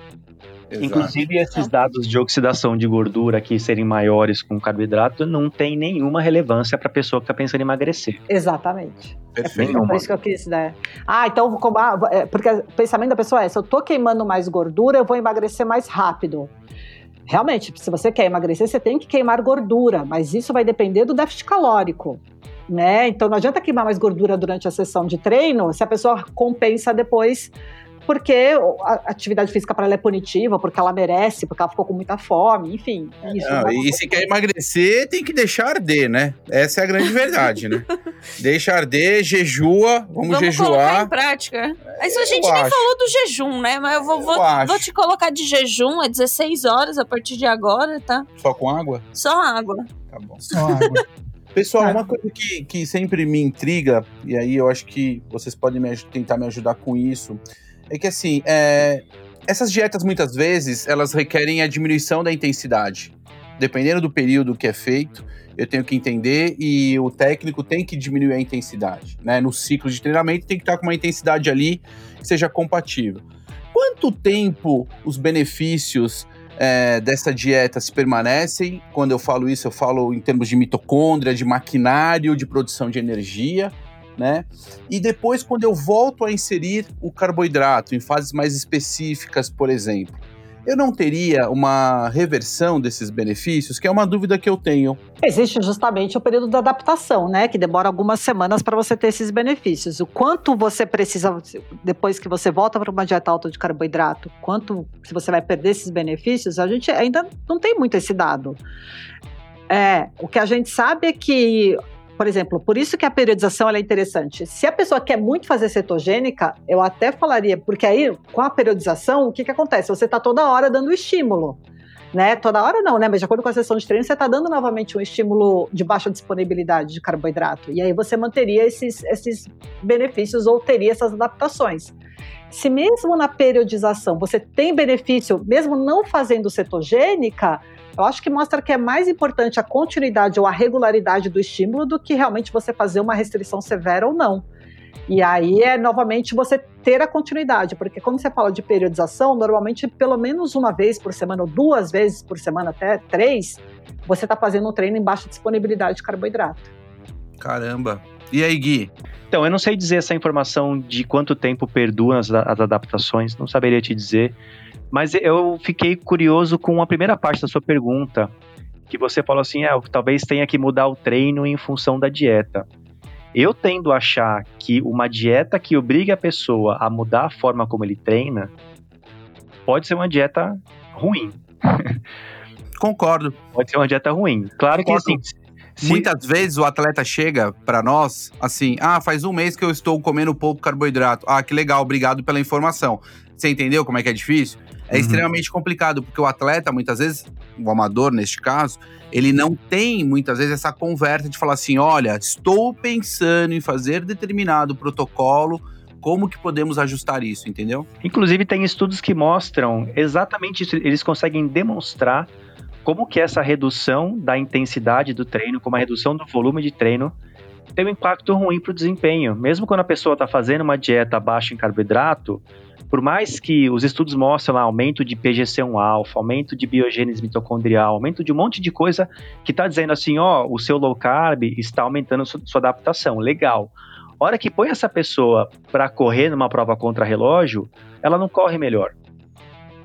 Exato. Inclusive, esses dados de oxidação de gordura aqui serem maiores com carboidrato não tem nenhuma relevância para a pessoa que está pensando em emagrecer. Exatamente. Perfeito. É por isso que eu quis, né? Ah, então vou com- ah, é, porque o pensamento da pessoa é: se eu tô queimando mais gordura, eu vou emagrecer mais rápido. Realmente, se você quer emagrecer, você tem que queimar gordura, mas isso vai depender do déficit calórico. Né? Então não adianta queimar mais gordura durante a sessão de treino se a pessoa compensa depois porque a atividade física para ela é punitiva, porque ela merece, porque ela ficou com muita fome, enfim. Isso Não, não e se quer emagrecer, tem que deixar arder, né? Essa é a grande verdade, né? Deixa arder, jejua, vamos, colocar em jejuar. prática. Mas a gente eu nem acho. falou do jejum, né? Mas eu vou, Eu vou, vou te colocar de jejum, é 16 horas a partir de agora, tá? Só com água? Só água. Tá bom. Só água. Pessoal, Ah. uma coisa que, que sempre me intriga, e aí eu acho que vocês podem me tentar me ajudar com isso, é que assim, é, essas dietas muitas vezes elas requerem a diminuição da intensidade. Dependendo do período que é feito, eu tenho que entender e o técnico tem que diminuir a intensidade. Né? No ciclo de treinamento tem que estar com uma intensidade ali que seja compatível. Quanto tempo os benefícios é, dessa dieta se permanecem. Quando eu falo isso, eu falo em termos de mitocôndria, de maquinário, de produção de energia, né? E depois, quando eu volto a inserir o carboidrato em fases mais específicas, por exemplo, eu não teria uma reversão desses benefícios, que é uma dúvida que eu tenho. Existe justamente o período da adaptação, né? Que demora algumas semanas para você ter esses benefícios. O quanto você precisa, depois que você volta para uma dieta alta de carboidrato, quanto se você vai perder esses benefícios, a gente ainda não tem muito esse dado. É, o que a gente sabe é que, por exemplo, por isso que a periodização é interessante. Se a pessoa quer muito fazer cetogênica, eu até falaria, porque aí, com a periodização, o que, que acontece? Você está toda hora dando estímulo. né? Toda hora não, né? Mas de acordo com a sessão de treino, você está dando novamente um estímulo de baixa disponibilidade de carboidrato. E aí você manteria esses, esses benefícios ou teria essas adaptações. Se mesmo na periodização você tem benefício, mesmo não fazendo cetogênica, eu acho que mostra que é mais importante a continuidade ou a regularidade do estímulo do que realmente você fazer uma restrição severa ou não. E aí é novamente você ter a continuidade, porque quando você fala de periodização, normalmente pelo menos uma vez por semana, ou duas vezes por semana, até três, você está fazendo um treino em baixa disponibilidade de carboidrato. Caramba. E aí, Gui? Então, eu não sei dizer essa informação de quanto tempo perduram as, as adaptações, não saberia te dizer. Mas eu fiquei curioso com a primeira parte da sua pergunta, que você falou assim, ah, talvez tenha que mudar o treino em função da dieta. Eu tendo a achar que uma dieta que obriga a pessoa a mudar a forma como ele treina pode ser uma dieta ruim. Concordo. Pode ser uma dieta ruim. Claro Concordo. que assim. se- Muitas vezes o atleta chega pra nós assim: ah, faz um mês que eu estou comendo pouco carboidrato. Ah, que legal, obrigado pela informação. Você entendeu como é que é difícil? É Uhum. extremamente complicado, porque o atleta, muitas vezes, o amador neste caso, ele não tem muitas vezes essa conversa de falar assim: olha, estou pensando em fazer determinado protocolo, como que podemos ajustar isso, entendeu? Inclusive, tem estudos que mostram exatamente isso. Eles conseguem demonstrar como que essa redução da intensidade do treino, como a redução do volume de treino, tem um impacto ruim para o desempenho. Mesmo quando a pessoa está fazendo uma dieta baixa em carboidrato, por mais que os estudos mostrem lá aumento de PGC1-alfa, aumento de biogênese mitocondrial, aumento de um monte de coisa que está dizendo assim, ó, o seu low carb está aumentando sua, sua adaptação, legal. Hora que põe essa pessoa para correr numa prova contra relógio, ela não corre melhor.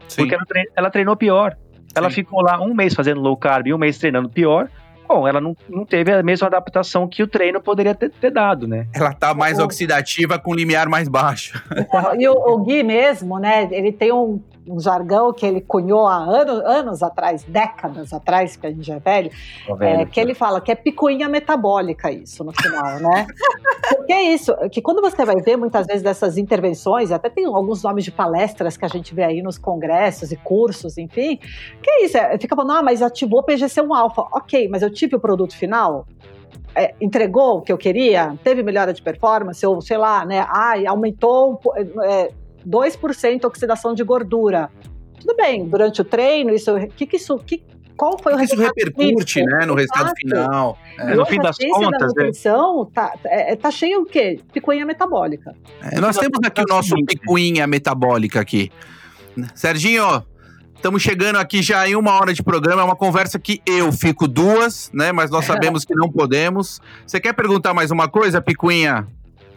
Sim. Porque ela, trein- ela treinou pior. Ela Sim. ficou lá um mês fazendo low carb e um mês treinando pior. Bom, ela não, não teve a mesma adaptação que o treino poderia ter, ter dado, né? Ela tá mais O- oxidativa com limiar mais baixo. E o, o Gui mesmo, né? Ele tem um, um jargão que ele cunhou há anos, anos atrás, décadas atrás, que a gente é velho, Ó, é, velho. que ele fala que é picuinha metabólica isso no final, né? Porque é isso, que quando você vai ver muitas vezes dessas intervenções, até tem alguns nomes de palestras que a gente vê aí nos congressos e cursos, enfim, que é isso, é, fica falando, ah, mas ativou PGC1-alfa, ok, mas eu tive o produto final? É, entregou o que eu queria? Teve melhora de performance? Ou, sei lá, né? Ai, aumentou um é, 2% oxidação de gordura. Tudo bem, durante o treino, isso, que que isso, que, qual foi o Isso resultado repercute, disso? né, no resultado Exato. final. É. No fim hoje a das ciência da contas, né? nutrição tá, é, tá cheio o quê? Picuinha metabólica. É, nós temos aqui o nosso picuinha metabólica aqui. Serginho, estamos chegando aqui já em uma hora de programa. É uma conversa que eu fico duas, né? Mas nós sabemos que não podemos. Você quer perguntar mais uma coisa, picuinha?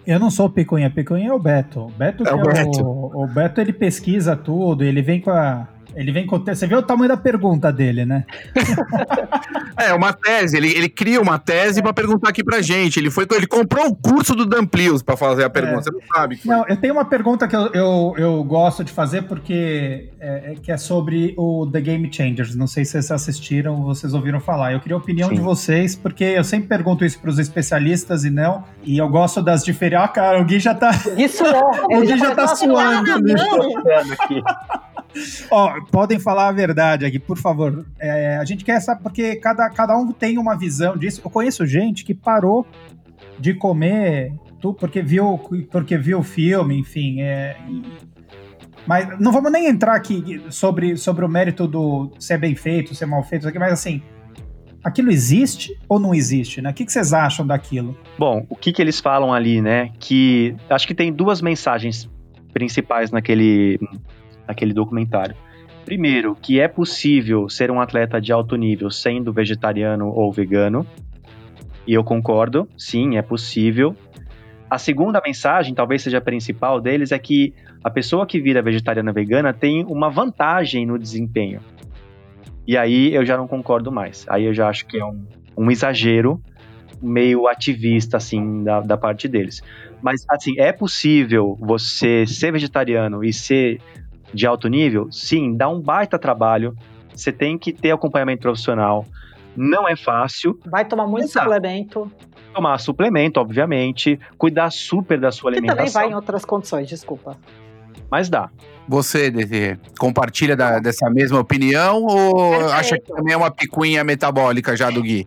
Eu não sou o Picuinha, Picuinha é o Beto. O Beto, É o é Beto. O, o Beto ele pesquisa tudo, ele vem com a. Ele vem com. Você vê o tamanho da pergunta dele, né? É, uma tese. Ele, ele cria uma tese pra perguntar aqui pra gente. Ele foi, ele comprou o curso do Damplios pra fazer a pergunta. É. Você não sabe. Não, eu tenho uma pergunta que eu, eu, eu gosto de fazer porque é, é que é sobre o The Game Changers. Não sei se vocês assistiram ou vocês ouviram falar. Eu queria a opinião Sim. de vocês, porque eu sempre pergunto isso para os especialistas e não. E eu gosto das diferenças. Ah, cara, o Gui já tá. Isso O Gui já tá começou a suar. suando. né? Ó, podem falar a verdade aqui, por favor. É, a gente quer saber, porque cada, cada um tem uma visão disso. Eu conheço gente que parou de comer porque viu porque viu o filme, enfim. é, mas não vamos nem entrar aqui sobre, sobre o mérito do ser bem feito, ser mal feito, mas assim, aquilo existe ou não existe, né? O que, que vocês acham daquilo? Bom, o que, que eles falam ali, né? Que acho que tem duas mensagens principais naquele, naquele documentário. Primeiro, que é possível ser um atleta de alto nível sendo vegetariano ou vegano. E eu concordo, sim, é possível. A segunda mensagem, talvez seja a principal deles, é que a pessoa que vira vegetariana ou vegana tem uma vantagem no desempenho. E aí eu já não concordo mais. Aí eu já acho que é um, um exagero meio ativista, assim, da, da parte deles. Mas, assim, é possível você ser vegetariano e ser de alto nível? Sim, dá um baita trabalho. Você tem que ter acompanhamento profissional. Não é fácil. Vai tomar muito Exato. suplemento. Tomar suplemento, obviamente. Cuidar super da sua Que também alimentação. vai em outras condições, desculpa. Mas dá. Você, Desirê, compartilha da- dessa mesma opinião ou Perfeito. acha que também é uma picuinha metabólica já do Gui?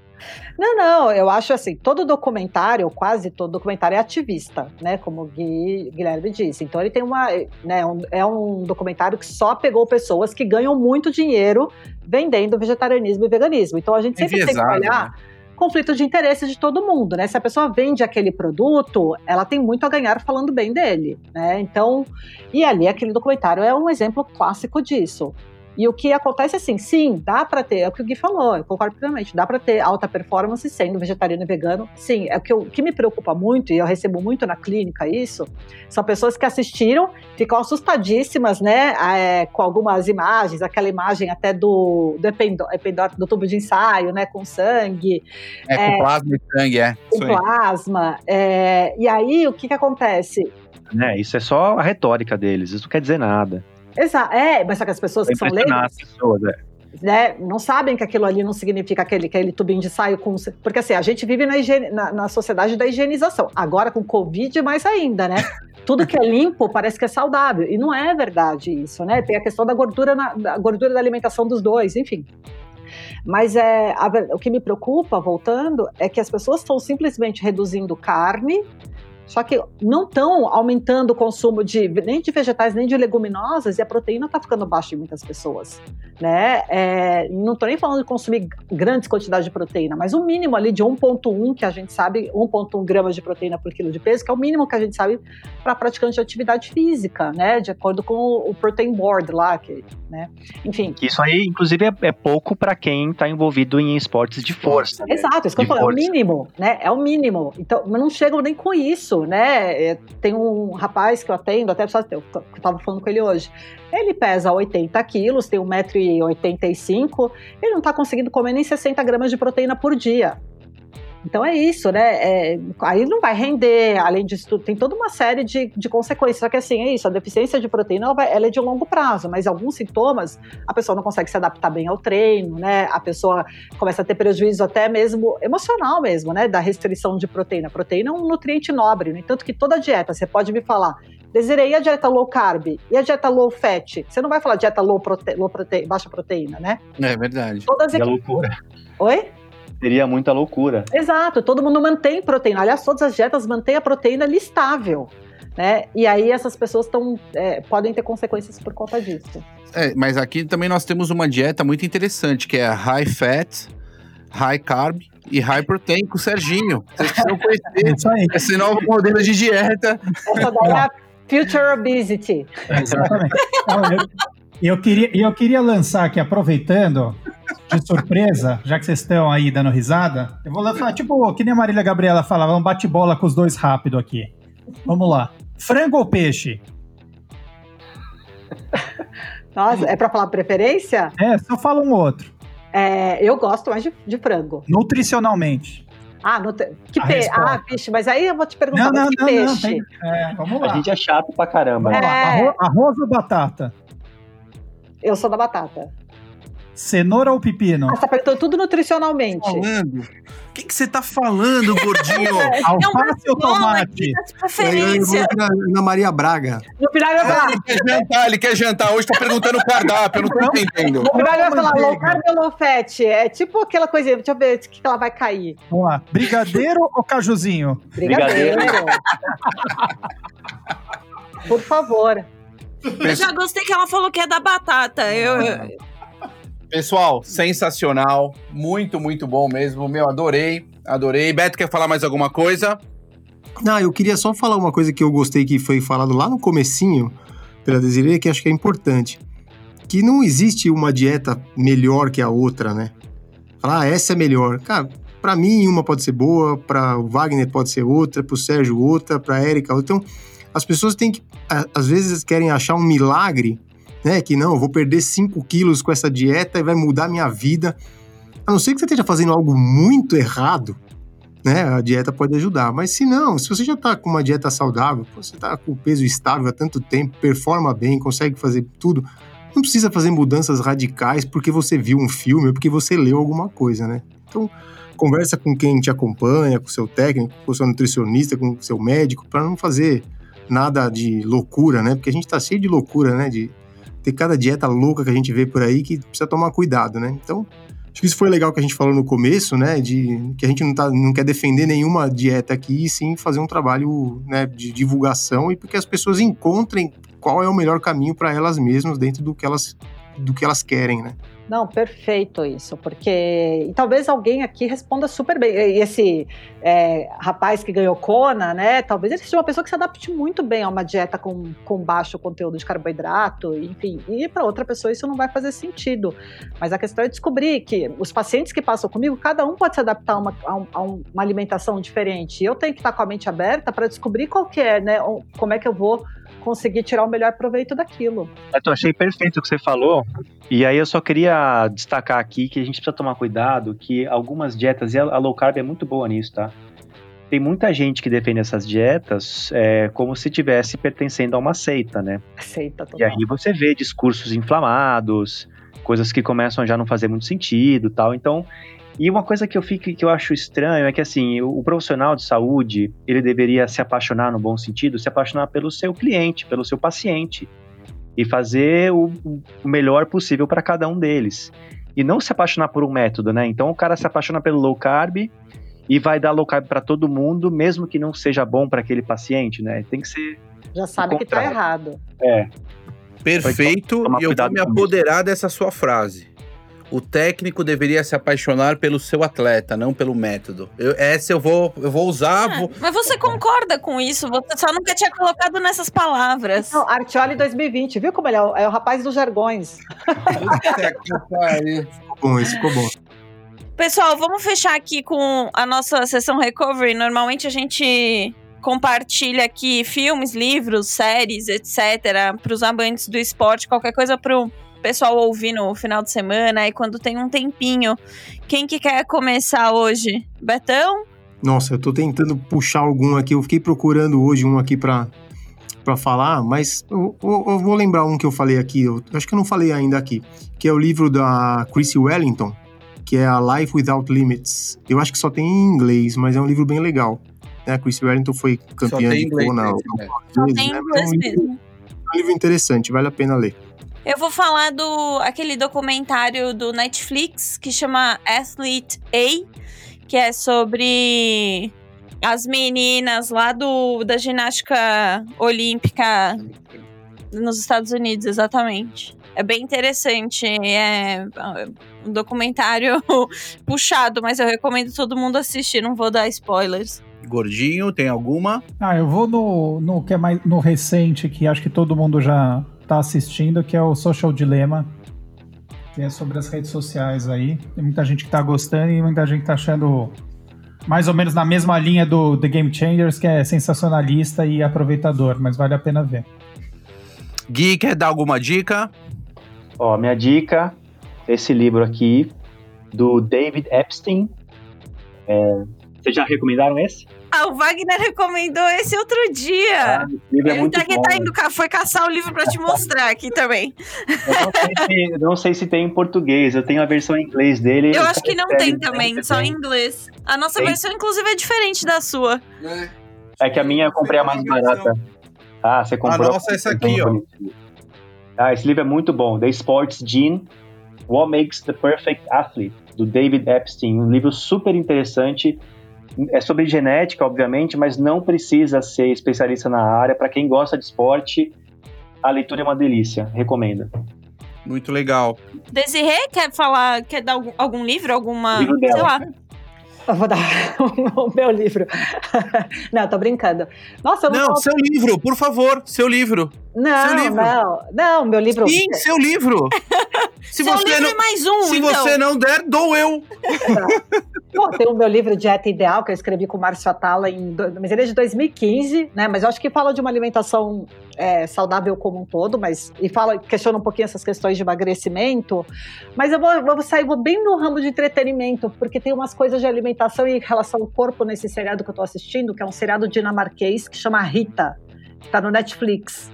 Não, não, eu acho assim, todo documentário, quase todo documentário é ativista, né? Como o Gui, Guilherme disse. Então ele tem uma. Né, um- é um documentário que só pegou pessoas que ganham muito dinheiro vendendo vegetarianismo e veganismo. Então a gente sempre tem que olhar conflito de interesse de todo mundo, né? Se a pessoa vende aquele produto, ela tem muito a ganhar falando bem dele, né? Então, e ali aquele documentário é um exemplo clássico disso. E o que acontece é assim, sim, dá para ter, é o que o Gui falou, eu concordo plenamente, dá para ter alta performance sendo vegetariano e vegano. Sim, é o que, eu- que me preocupa muito, e eu recebo muito na clínica isso, são pessoas que assistiram, ficam assustadíssimas, né, é, com algumas imagens, aquela imagem até do, do, ependo- ependó- do tubo de ensaio, né, com sangue, É, com plasma e sangue, é. com plasma. é, e aí, o que que acontece? Né? Isso é só a retórica deles, isso não quer dizer nada. Exa é, mas só que as pessoas que são leigas, pessoas, é. né, não sabem que aquilo ali não significa aquele, aquele tubinho de saio com. Porque assim, a gente vive na, higiene- na, na sociedade da higienização. Agora com Covid, mais ainda, né? Tudo que é limpo parece que é saudável. E não é verdade isso, né? Tem a questão da gordura, na, da gordura da alimentação dos dois, enfim. Mas é, a o que me preocupa, voltando, é que as pessoas estão simplesmente reduzindo carne, só que não estão aumentando o consumo de nem de vegetais nem de leguminosas e a proteína está ficando baixa em muitas pessoas, né? É, não estou nem falando de consumir grandes quantidades de proteína, mas o mínimo ali de 1,1 que a gente sabe, 1,1 gramas de proteína por quilo de peso, que é o mínimo que a gente sabe para praticante de atividade física, né? De acordo com o protein board lá, que, né? Enfim. Isso aí, inclusive, é, é pouco pra quem tá envolvido em esportes de força. né? Exato, isso que eu falo, é o mínimo, né? É o mínimo. Então, mas não chegam nem com isso, né? É, Tem um rapaz que eu atendo, até só eu estava falando com ele hoje. Ele pesa 80 quilos, tem 1,85m, ele não está conseguindo comer nem 60 gramas de proteína por dia. Então é isso, né? É, aí não vai render, além disso tudo, tem toda uma série de, de consequências. Só que assim, é isso, a deficiência de proteína ela, vai- ela é de longo prazo, mas alguns sintomas a pessoa não consegue se adaptar bem ao treino, né? A pessoa começa a ter prejuízo até mesmo emocional mesmo, né? Da restrição de proteína. Proteína é um nutriente nobre, no entanto que toda dieta, você pode me falar, desirei a dieta low carb e a dieta low fat. Você não vai falar dieta low, prote low prote baixa proteína, né? É verdade. Todas E a loucura. Oi? Seria muita loucura. Exato, todo mundo mantém proteína. Aliás, todas as dietas mantêm a proteína listável. Né? E aí essas pessoas tão, é, podem ter consequências por conta disso. É, mas aqui também nós temos uma dieta muito interessante, que é a high fat, high carb e high protein com o Serginho. Vocês precisam É conhecer aí. esse novo modelo de dieta. Essa daí é a Future Obesity. Exatamente. Eu, eu queria, eu queria lançar aqui, aproveitando, de surpresa, já que vocês estão aí dando risada, eu vou lançar, tipo, que nem a Marília Gabriela falava, um bate-bola com os dois rápido aqui. Vamos lá. Frango ou peixe? Nossa, é pra falar preferência? É, só fala um outro. É, eu gosto mais de, de frango. Nutricionalmente. Ah, não te- que A peixe? Ah, peixe, mas aí eu vou te perguntar, Não, não, que não, não. peixe? tem- é, vamos A lá. gente é chato pra caramba. Lá. É. Arro- arroz ou batata? Eu sou da batata. Cenoura ou pepino? Ah, você tá perguntando tudo nutricionalmente. Falando? O que que você tá falando, gordinho? Alface ou tomate? preferências. na, Maria Braga. No final ele vai falar, ele quer jantar, ele quer jantar. Hoje tá perguntando o cardápio, eu não tô entendendo. no final ele vai falar low carb ou low fat. É tipo aquela coisinha, deixa eu ver o que, que ela vai cair. Vamos lá. Brigadeiro ou cajuzinho? Brigadeiro. Por favor. Eu já gostei que ela falou que é da batata. Eu, Pessoal, sensacional. Muito, muito bom mesmo. Meu, adorei. Adorei. Beto, quer falar mais alguma coisa? Não, eu queria só falar uma coisa que eu gostei que foi falado lá no comecinho pela Desiree, que acho que é importante. Que não existe uma dieta melhor que a outra, né? Falar, ah, essa é melhor. Cara, pra mim uma pode ser boa, pra o Wagner pode ser outra, pro Sérgio outra, pra Érica outra. Então, as pessoas têm que, a- às vezes, querem achar um milagre, né? Que não, eu vou perder 5 quilos com essa dieta e vai mudar minha vida. A não ser que você esteja fazendo algo muito errado, né? A dieta pode ajudar. Mas se não, se você já tá com uma dieta saudável, você tá com o peso estável há tanto tempo, performa bem, consegue fazer tudo, não precisa fazer mudanças radicais porque você viu um filme ou porque você leu alguma coisa, né? Então, conversa com quem te acompanha, com seu técnico, com seu nutricionista, com seu médico, para não fazer nada de loucura, né? Porque a gente tá cheio de loucura, né? De ter cada dieta louca que a gente vê por aí que precisa tomar cuidado, né? Então, acho que isso foi legal que a gente falou no começo, né? De que a gente não, tá, não quer defender nenhuma dieta aqui, e sim fazer um trabalho né, de divulgação e porque as pessoas encontrem qual é o melhor caminho para elas mesmas dentro do que elas, do que elas querem, né? Não, perfeito isso, porque e talvez alguém aqui responda super bem. E esse é, rapaz que ganhou Kona, né? Talvez ele seja uma pessoa que se adapte muito bem a uma dieta com, com baixo conteúdo de carboidrato, enfim. E para outra pessoa isso não vai fazer sentido. Mas a questão é descobrir que os pacientes que passam comigo, cada um pode se adaptar a uma, a um, a uma alimentação diferente. Eu tenho que estar com a mente aberta para descobrir qual que é, né? Como é que eu vou conseguir tirar o melhor proveito daquilo. Eu achei perfeito o que você falou. E aí eu só queria destacar aqui que a gente precisa tomar cuidado que algumas dietas, e a low carb é muito boa nisso, tá? Tem muita gente que defende essas dietas é, como se estivesse pertencendo a uma seita, né? Seita total. E aí você vê discursos inflamados, coisas que começam a já não fazer muito sentido tal. Então, e uma coisa que eu fico que eu acho estranho é que assim, o, o, profissional de saúde, ele deveria se apaixonar no bom sentido, se apaixonar pelo seu cliente, pelo seu paciente e fazer o, o melhor possível para cada um deles. E não se apaixonar por um método, né? Então o cara se apaixona pelo low carb e vai dar low carb para todo mundo, mesmo que não seja bom para aquele paciente, né? Tem que ser Já sabe que tá errado. É. Perfeito, e eu vou me apoderar dessa sua frase o técnico deveria se apaixonar pelo seu atleta, não pelo método. Eu, essa eu vou, eu vou usar. Ah, vou... Mas você concorda com isso? Você só nunca tinha colocado nessas palavras. Não, Artioli 2020, viu como ele é o, é o rapaz dos jargões. ficou bom, isso ficou bom. Pessoal, vamos fechar aqui com a nossa sessão recovery. Normalmente a gente compartilha aqui filmes, livros, séries, etc. para os amantes do esporte, qualquer coisa para o pessoal ouvir no final de semana e quando tem um tempinho. Quem que quer começar hoje? Betão? Nossa, eu tô tentando puxar algum aqui. Eu fiquei procurando hoje um aqui para para falar, mas eu, eu, eu, vou lembrar um que eu falei aqui. Eu acho que eu não falei ainda aqui, que é o livro da Chrissy Wellington, que é a Life Without Limits. Eu acho que só tem em inglês, mas é um livro bem legal. Né? A Chrissy Wellington foi campeã de Kona. Né? Só tem né? inglês é um livro, mesmo. É um livro interessante, vale a pena ler. Eu vou falar do aquele documentário do Netflix que chama Athlete A, que é sobre as meninas lá do da ginástica olímpica nos Estados Unidos, exatamente. É bem interessante, é um documentário puxado, mas eu recomendo todo mundo assistir, não vou dar spoilers. Gordinho, tem alguma? Ah, eu vou no, no que é mais no recente, que acho que todo mundo já tá assistindo, que é o Social Dilemma, que é sobre as redes sociais aí. Tem muita gente que tá gostando e muita gente que tá achando mais ou menos na mesma linha do The Game Changers, que é sensacionalista e aproveitador, mas vale a pena ver. Gui, quer dar alguma dica? Ó, minha dica, esse livro aqui, do David Epstein. É, vocês já recomendaram esse? Ah, o Wagner recomendou esse outro dia. Ah, livro é Ele muito tá, bom, tá né? indo, foi caçar o livro pra te mostrar aqui também. Eu não, sei se, não sei se tem em português, eu tenho a versão em inglês dele. Eu acho que não tem também, só em inglês. A nossa Tem? versão, inclusive, é diferente da sua. É que a minha eu comprei a mais barata. Ah, você comprou. A nossa é essa aqui, ó. Ah, esse livro é muito bom. The Sports Gene, What Makes the Perfect Athlete, do David Epstein. Um livro super interessante. É sobre genética, obviamente, mas não precisa ser especialista na área. Para quem gosta de esporte, a leitura é uma delícia. Recomendo. Muito legal. Desirê, quer falar, quer dar algum, algum livro, alguma. Livro dela. sei lá. Eu vou dar o meu livro. Não, tô brincando. Nossa, eu não. Não, seu livro, por favor, seu livro. Não, seu livro. não, não, meu livro. Sim, seu livro. Se Seu você livro não, é mais um, se então. você não der, dou eu. Pô, tem o meu livro Dieta Ideal, que eu escrevi com o Márcio Atala, em, mas ele é de 2015, né? Mas eu acho que fala de uma alimentação é, saudável como um todo, mas e fala, questiona um pouquinho essas questões de emagrecimento. Mas eu vou, eu vou sair vou bem no ramo de entretenimento, porque tem umas coisas de alimentação e relação ao corpo nesse seriado que eu tô assistindo, que é um seriado dinamarquês que chama Rita, que tá no Netflix.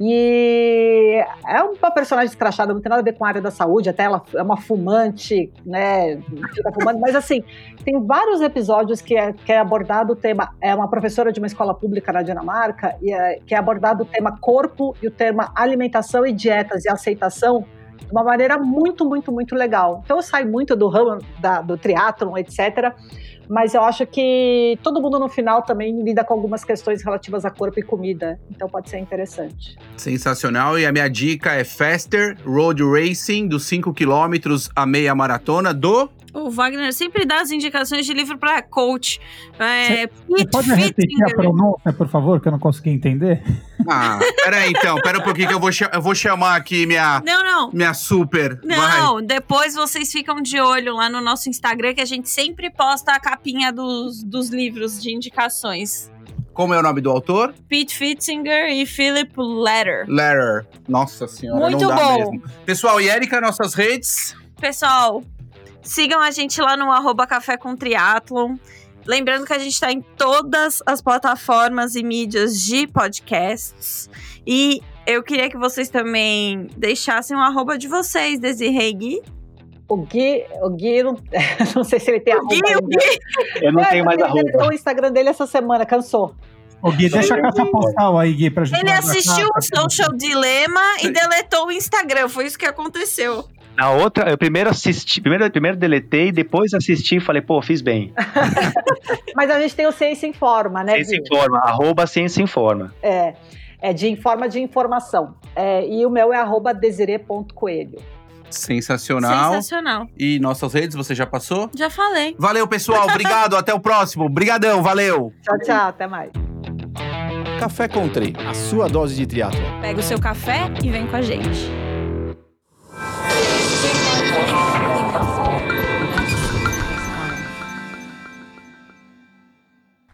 E é uma personagem escrachada, não tem nada a ver com a área da saúde, até ela é uma fumante, né? Fica fumando, mas assim, tem vários episódios que é, que é abordado o tema. É uma professora de uma escola pública na Dinamarca, e é, que é abordado o tema corpo e o tema alimentação e dietas e aceitação de uma maneira muito, muito, muito legal. Então eu saio muito do ramo da, do triatlon, etc mas eu acho que todo mundo no final também lida com algumas questões relativas a corpo e comida, então pode ser interessante. Sensacional, e a minha dica é Faster Road Racing, dos 5 quilômetros a meia maratona do... O Wagner sempre dá as indicações de livro para coach. É, Você pode repetir a pronúncia, por favor, que eu não consegui entender? Ah, peraí então, pera um pouquinho que eu vou, eu vou chamar aqui minha, não, não. minha super. Não, Vai. depois vocês ficam de olho lá no nosso Instagram, que a gente sempre posta a capinha dos, dos livros de indicações. Como é o nome do autor? Pete Fitzinger e Philip Letter. Letter. Nossa senhora, Muito não dá bom. mesmo. Pessoal, e Erika, nossas redes? Pessoal, sigam a gente lá no arroba Café com Triatlon. Lembrando que a gente está em todas as plataformas e mídias de podcasts. E eu queria que vocês também deixassem o arroba de vocês, Desirê Gui. O Gui, o Gui não, não sei se ele tem O Gui, arroba o ainda. Gui. Eu não É, tenho mais ele arroba. o Instagram dele essa semana, cansou. Ô, Gui, deixa a caixa postal aí, Gui, pra gente. Ele assistiu o Social Dilema e deletou o Instagram. Foi isso que aconteceu. Na outra, eu primeiro assisti, primeiro, primeiro deletei, depois assisti e falei, pô, fiz bem. Mas a gente tem o Ciência Informa, né? Ciência? Informa, arroba Ciência Informa. É, é de informa de informação. É, e o meu é arroba desire.coelho. Sensacional. Sensacional. E nossas redes, você já passou? Já falei. Valeu, pessoal. Obrigado. até o próximo. Obrigadão. Valeu. Tchau, tchau, até mais. Café Country, a sua dose de triatlo. Pega o seu café e vem com a gente. Thank you.